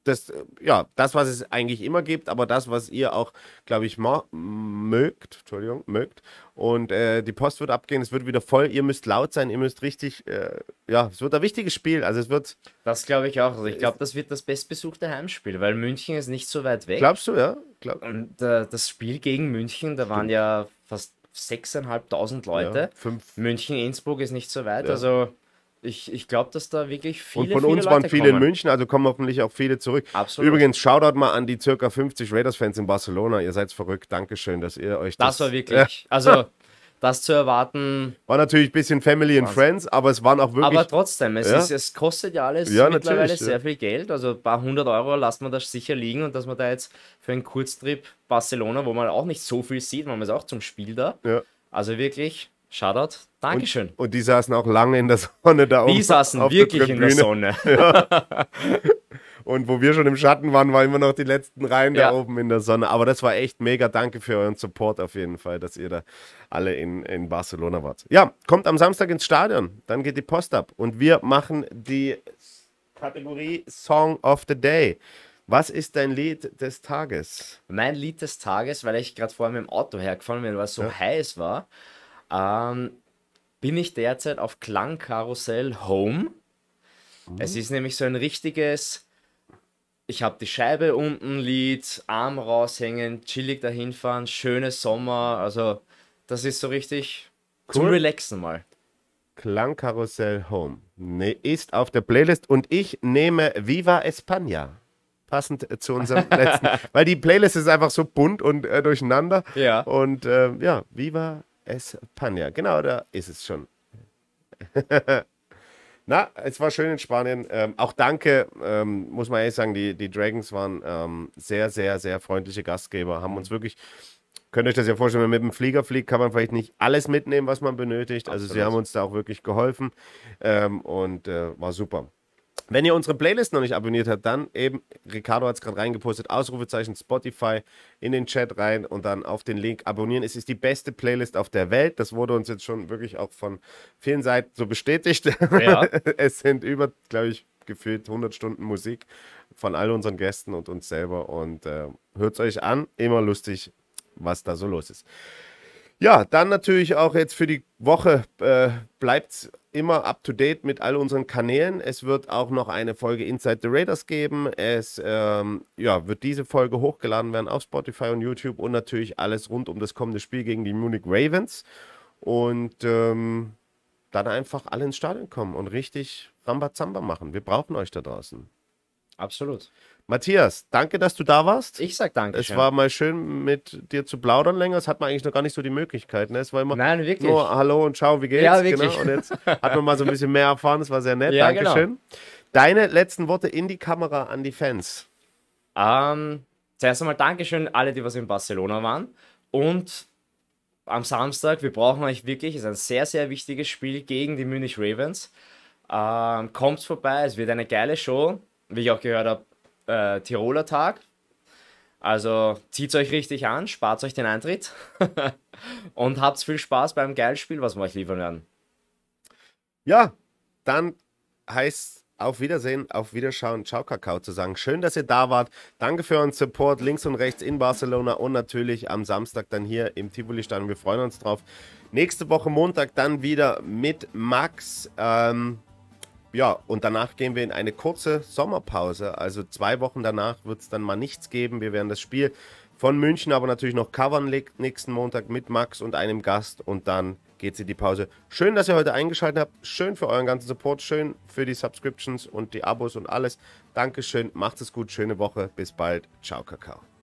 das, ja, das, was es eigentlich immer gibt, aber das, was ihr auch, glaube ich, mögt, Entschuldigung, mögt. Und äh, die Post wird abgehen, es wird wieder voll, ihr müsst laut sein, ihr müsst richtig, äh, ja, es wird ein wichtiges Spiel, also es wird... Das glaube ich auch, also ich glaube, das wird das bestbesuchte Heimspiel, weil München ist nicht so weit weg. Glaubst du, ja? Glaub. Und äh, das Spiel gegen München, da waren ja fast 6.500 Leute. Ja, fünf. München, Innsbruck ist nicht so weit, ja. also ich, ich glaube, dass da wirklich viele. Und von viele uns waren viele kommen. in München, also kommen hoffentlich auch viele zurück. Absolut. Übrigens, Shoutout mal an die circa 50 Raiders-Fans in Barcelona. Ihr seid verrückt. Dankeschön, dass ihr euch das. Das war wirklich. Also, das zu erwarten. War natürlich ein bisschen Family and Friends, aber es waren auch wirklich. Aber trotzdem, es, ja? ist, es kostet ja alles ja, mittlerweile sehr viel Geld. Also ein paar hundert Euro lasst man das sicher liegen und dass man da jetzt für einen Kurztrip Barcelona, wo man auch nicht so viel sieht, man ist auch zum Spiel da. Ja. Also wirklich Shoutout. Dankeschön. Und, und, die saßen auch lange in der Sonne da oben. Die saßen wirklich in der Sonne. Ja. Und wo wir schon im Schatten waren, waren immer noch die letzten Reihen Ja. da oben in der Sonne. Aber das war echt mega. Danke für euren Support auf jeden Fall, dass ihr da alle in, in Barcelona wart. Ja, kommt am Samstag ins Stadion. Dann geht die Post ab. Und wir machen die Kategorie Song of the Day. Was ist dein Lied des Tages? Mein Lied des Tages, weil ich gerade vorher mit dem Auto hergefahren bin, weil es so heiß war, ähm, bin ich derzeit auf Klangkarussell Home. Es ist nämlich so ein richtiges, ich habe die Scheibe unten, Lied, Arm raushängen, chillig dahin fahren, schönes Sommer, also das ist so richtig zum Cool. Relaxen mal. Klangkarussell Home. Ne, ist auf der Playlist und ich nehme Viva España. Passend zu unserem letzten. Weil die Playlist ist einfach so bunt und äh, durcheinander. Ja. Und äh, ja, Viva España. Genau, da ist es schon. Na, es war schön in Spanien. Ähm, auch danke, ähm, muss man ehrlich sagen, die, die Dragons waren ähm, sehr, sehr, sehr freundliche Gastgeber. Haben uns wirklich, könnt ihr euch das ja vorstellen, wenn man mit dem Flieger fliegt, kann man vielleicht nicht alles mitnehmen, was man benötigt. Also sie haben uns da auch wirklich geholfen ähm, und äh, war super. Wenn ihr unsere Playlist noch nicht abonniert habt, dann eben, Ricardo hat es gerade reingepostet, Ausrufezeichen Spotify in den Chat rein und dann auf den Link abonnieren. Es ist die beste Playlist auf der Welt. Das wurde uns jetzt schon wirklich auch von vielen Seiten so bestätigt. Ja. es sind über, glaube ich, gefühlt 100 Stunden Musik von all unseren Gästen und uns selber. Und äh, hört es euch an. Immer lustig, was da so los ist. Ja, dann natürlich auch jetzt für die Woche äh, bleibt immer up to date mit all unseren Kanälen. Es wird auch noch eine Folge Inside the Raiders geben. Es ähm, ja, wird diese Folge hochgeladen werden auf Spotify und YouTube und natürlich alles rund um das kommende Spiel gegen die Munich Ravens. Und ähm, dann einfach alle ins Stadion kommen und richtig Rambazamba machen. Wir brauchen euch da draußen. Absolut. Matthias, danke, dass du da warst. Ich sag danke. Es war mal schön, mit dir zu plaudern länger. Das hat man eigentlich noch gar nicht so die Möglichkeit. Ne? Es war immer Nein, wirklich. nur Hallo und Ciao, wie geht's? Ja, wirklich. Genau. Und jetzt hat man mal so ein bisschen mehr erfahren. Das war sehr nett. Ja, Dankeschön. Deine letzten Worte in die Kamera an die Fans. Ähm, zuerst einmal Dankeschön alle, die was in Barcelona waren. Und am Samstag, wir brauchen euch wirklich, es ist ein sehr, sehr wichtiges Spiel gegen die Munich Ravens. Ähm, kommt vorbei, es wird eine geile Show. Wie ich auch gehört habe, äh, Tiroler Tag. Also zieht euch richtig an, spart euch den Eintritt und habt viel Spaß beim geilen Spiel, was wir euch liefern werden. Ja, dann heißt auf Wiedersehen, auf Wiederschauen, Ciao Kakao zu sagen. Schön, dass ihr da wart. Danke für euren Support links und rechts in Barcelona und natürlich am Samstag dann hier im Tivoli-Stadion. Wir freuen uns drauf. Nächste Woche Montag dann wieder mit Max. Ähm, ja, und danach gehen wir in eine kurze Sommerpause. Also zwei Wochen danach wird es dann mal nichts geben. Wir werden das Spiel von München aber natürlich noch covern nächsten Montag mit Max und einem Gast und dann geht's in die Pause. Schön, dass ihr heute eingeschaltet habt. Schön für euren ganzen Support. Schön für die Subscriptions und die Abos und alles. Dankeschön. Macht es gut. Schöne Woche. Bis bald. Ciao, Kakao.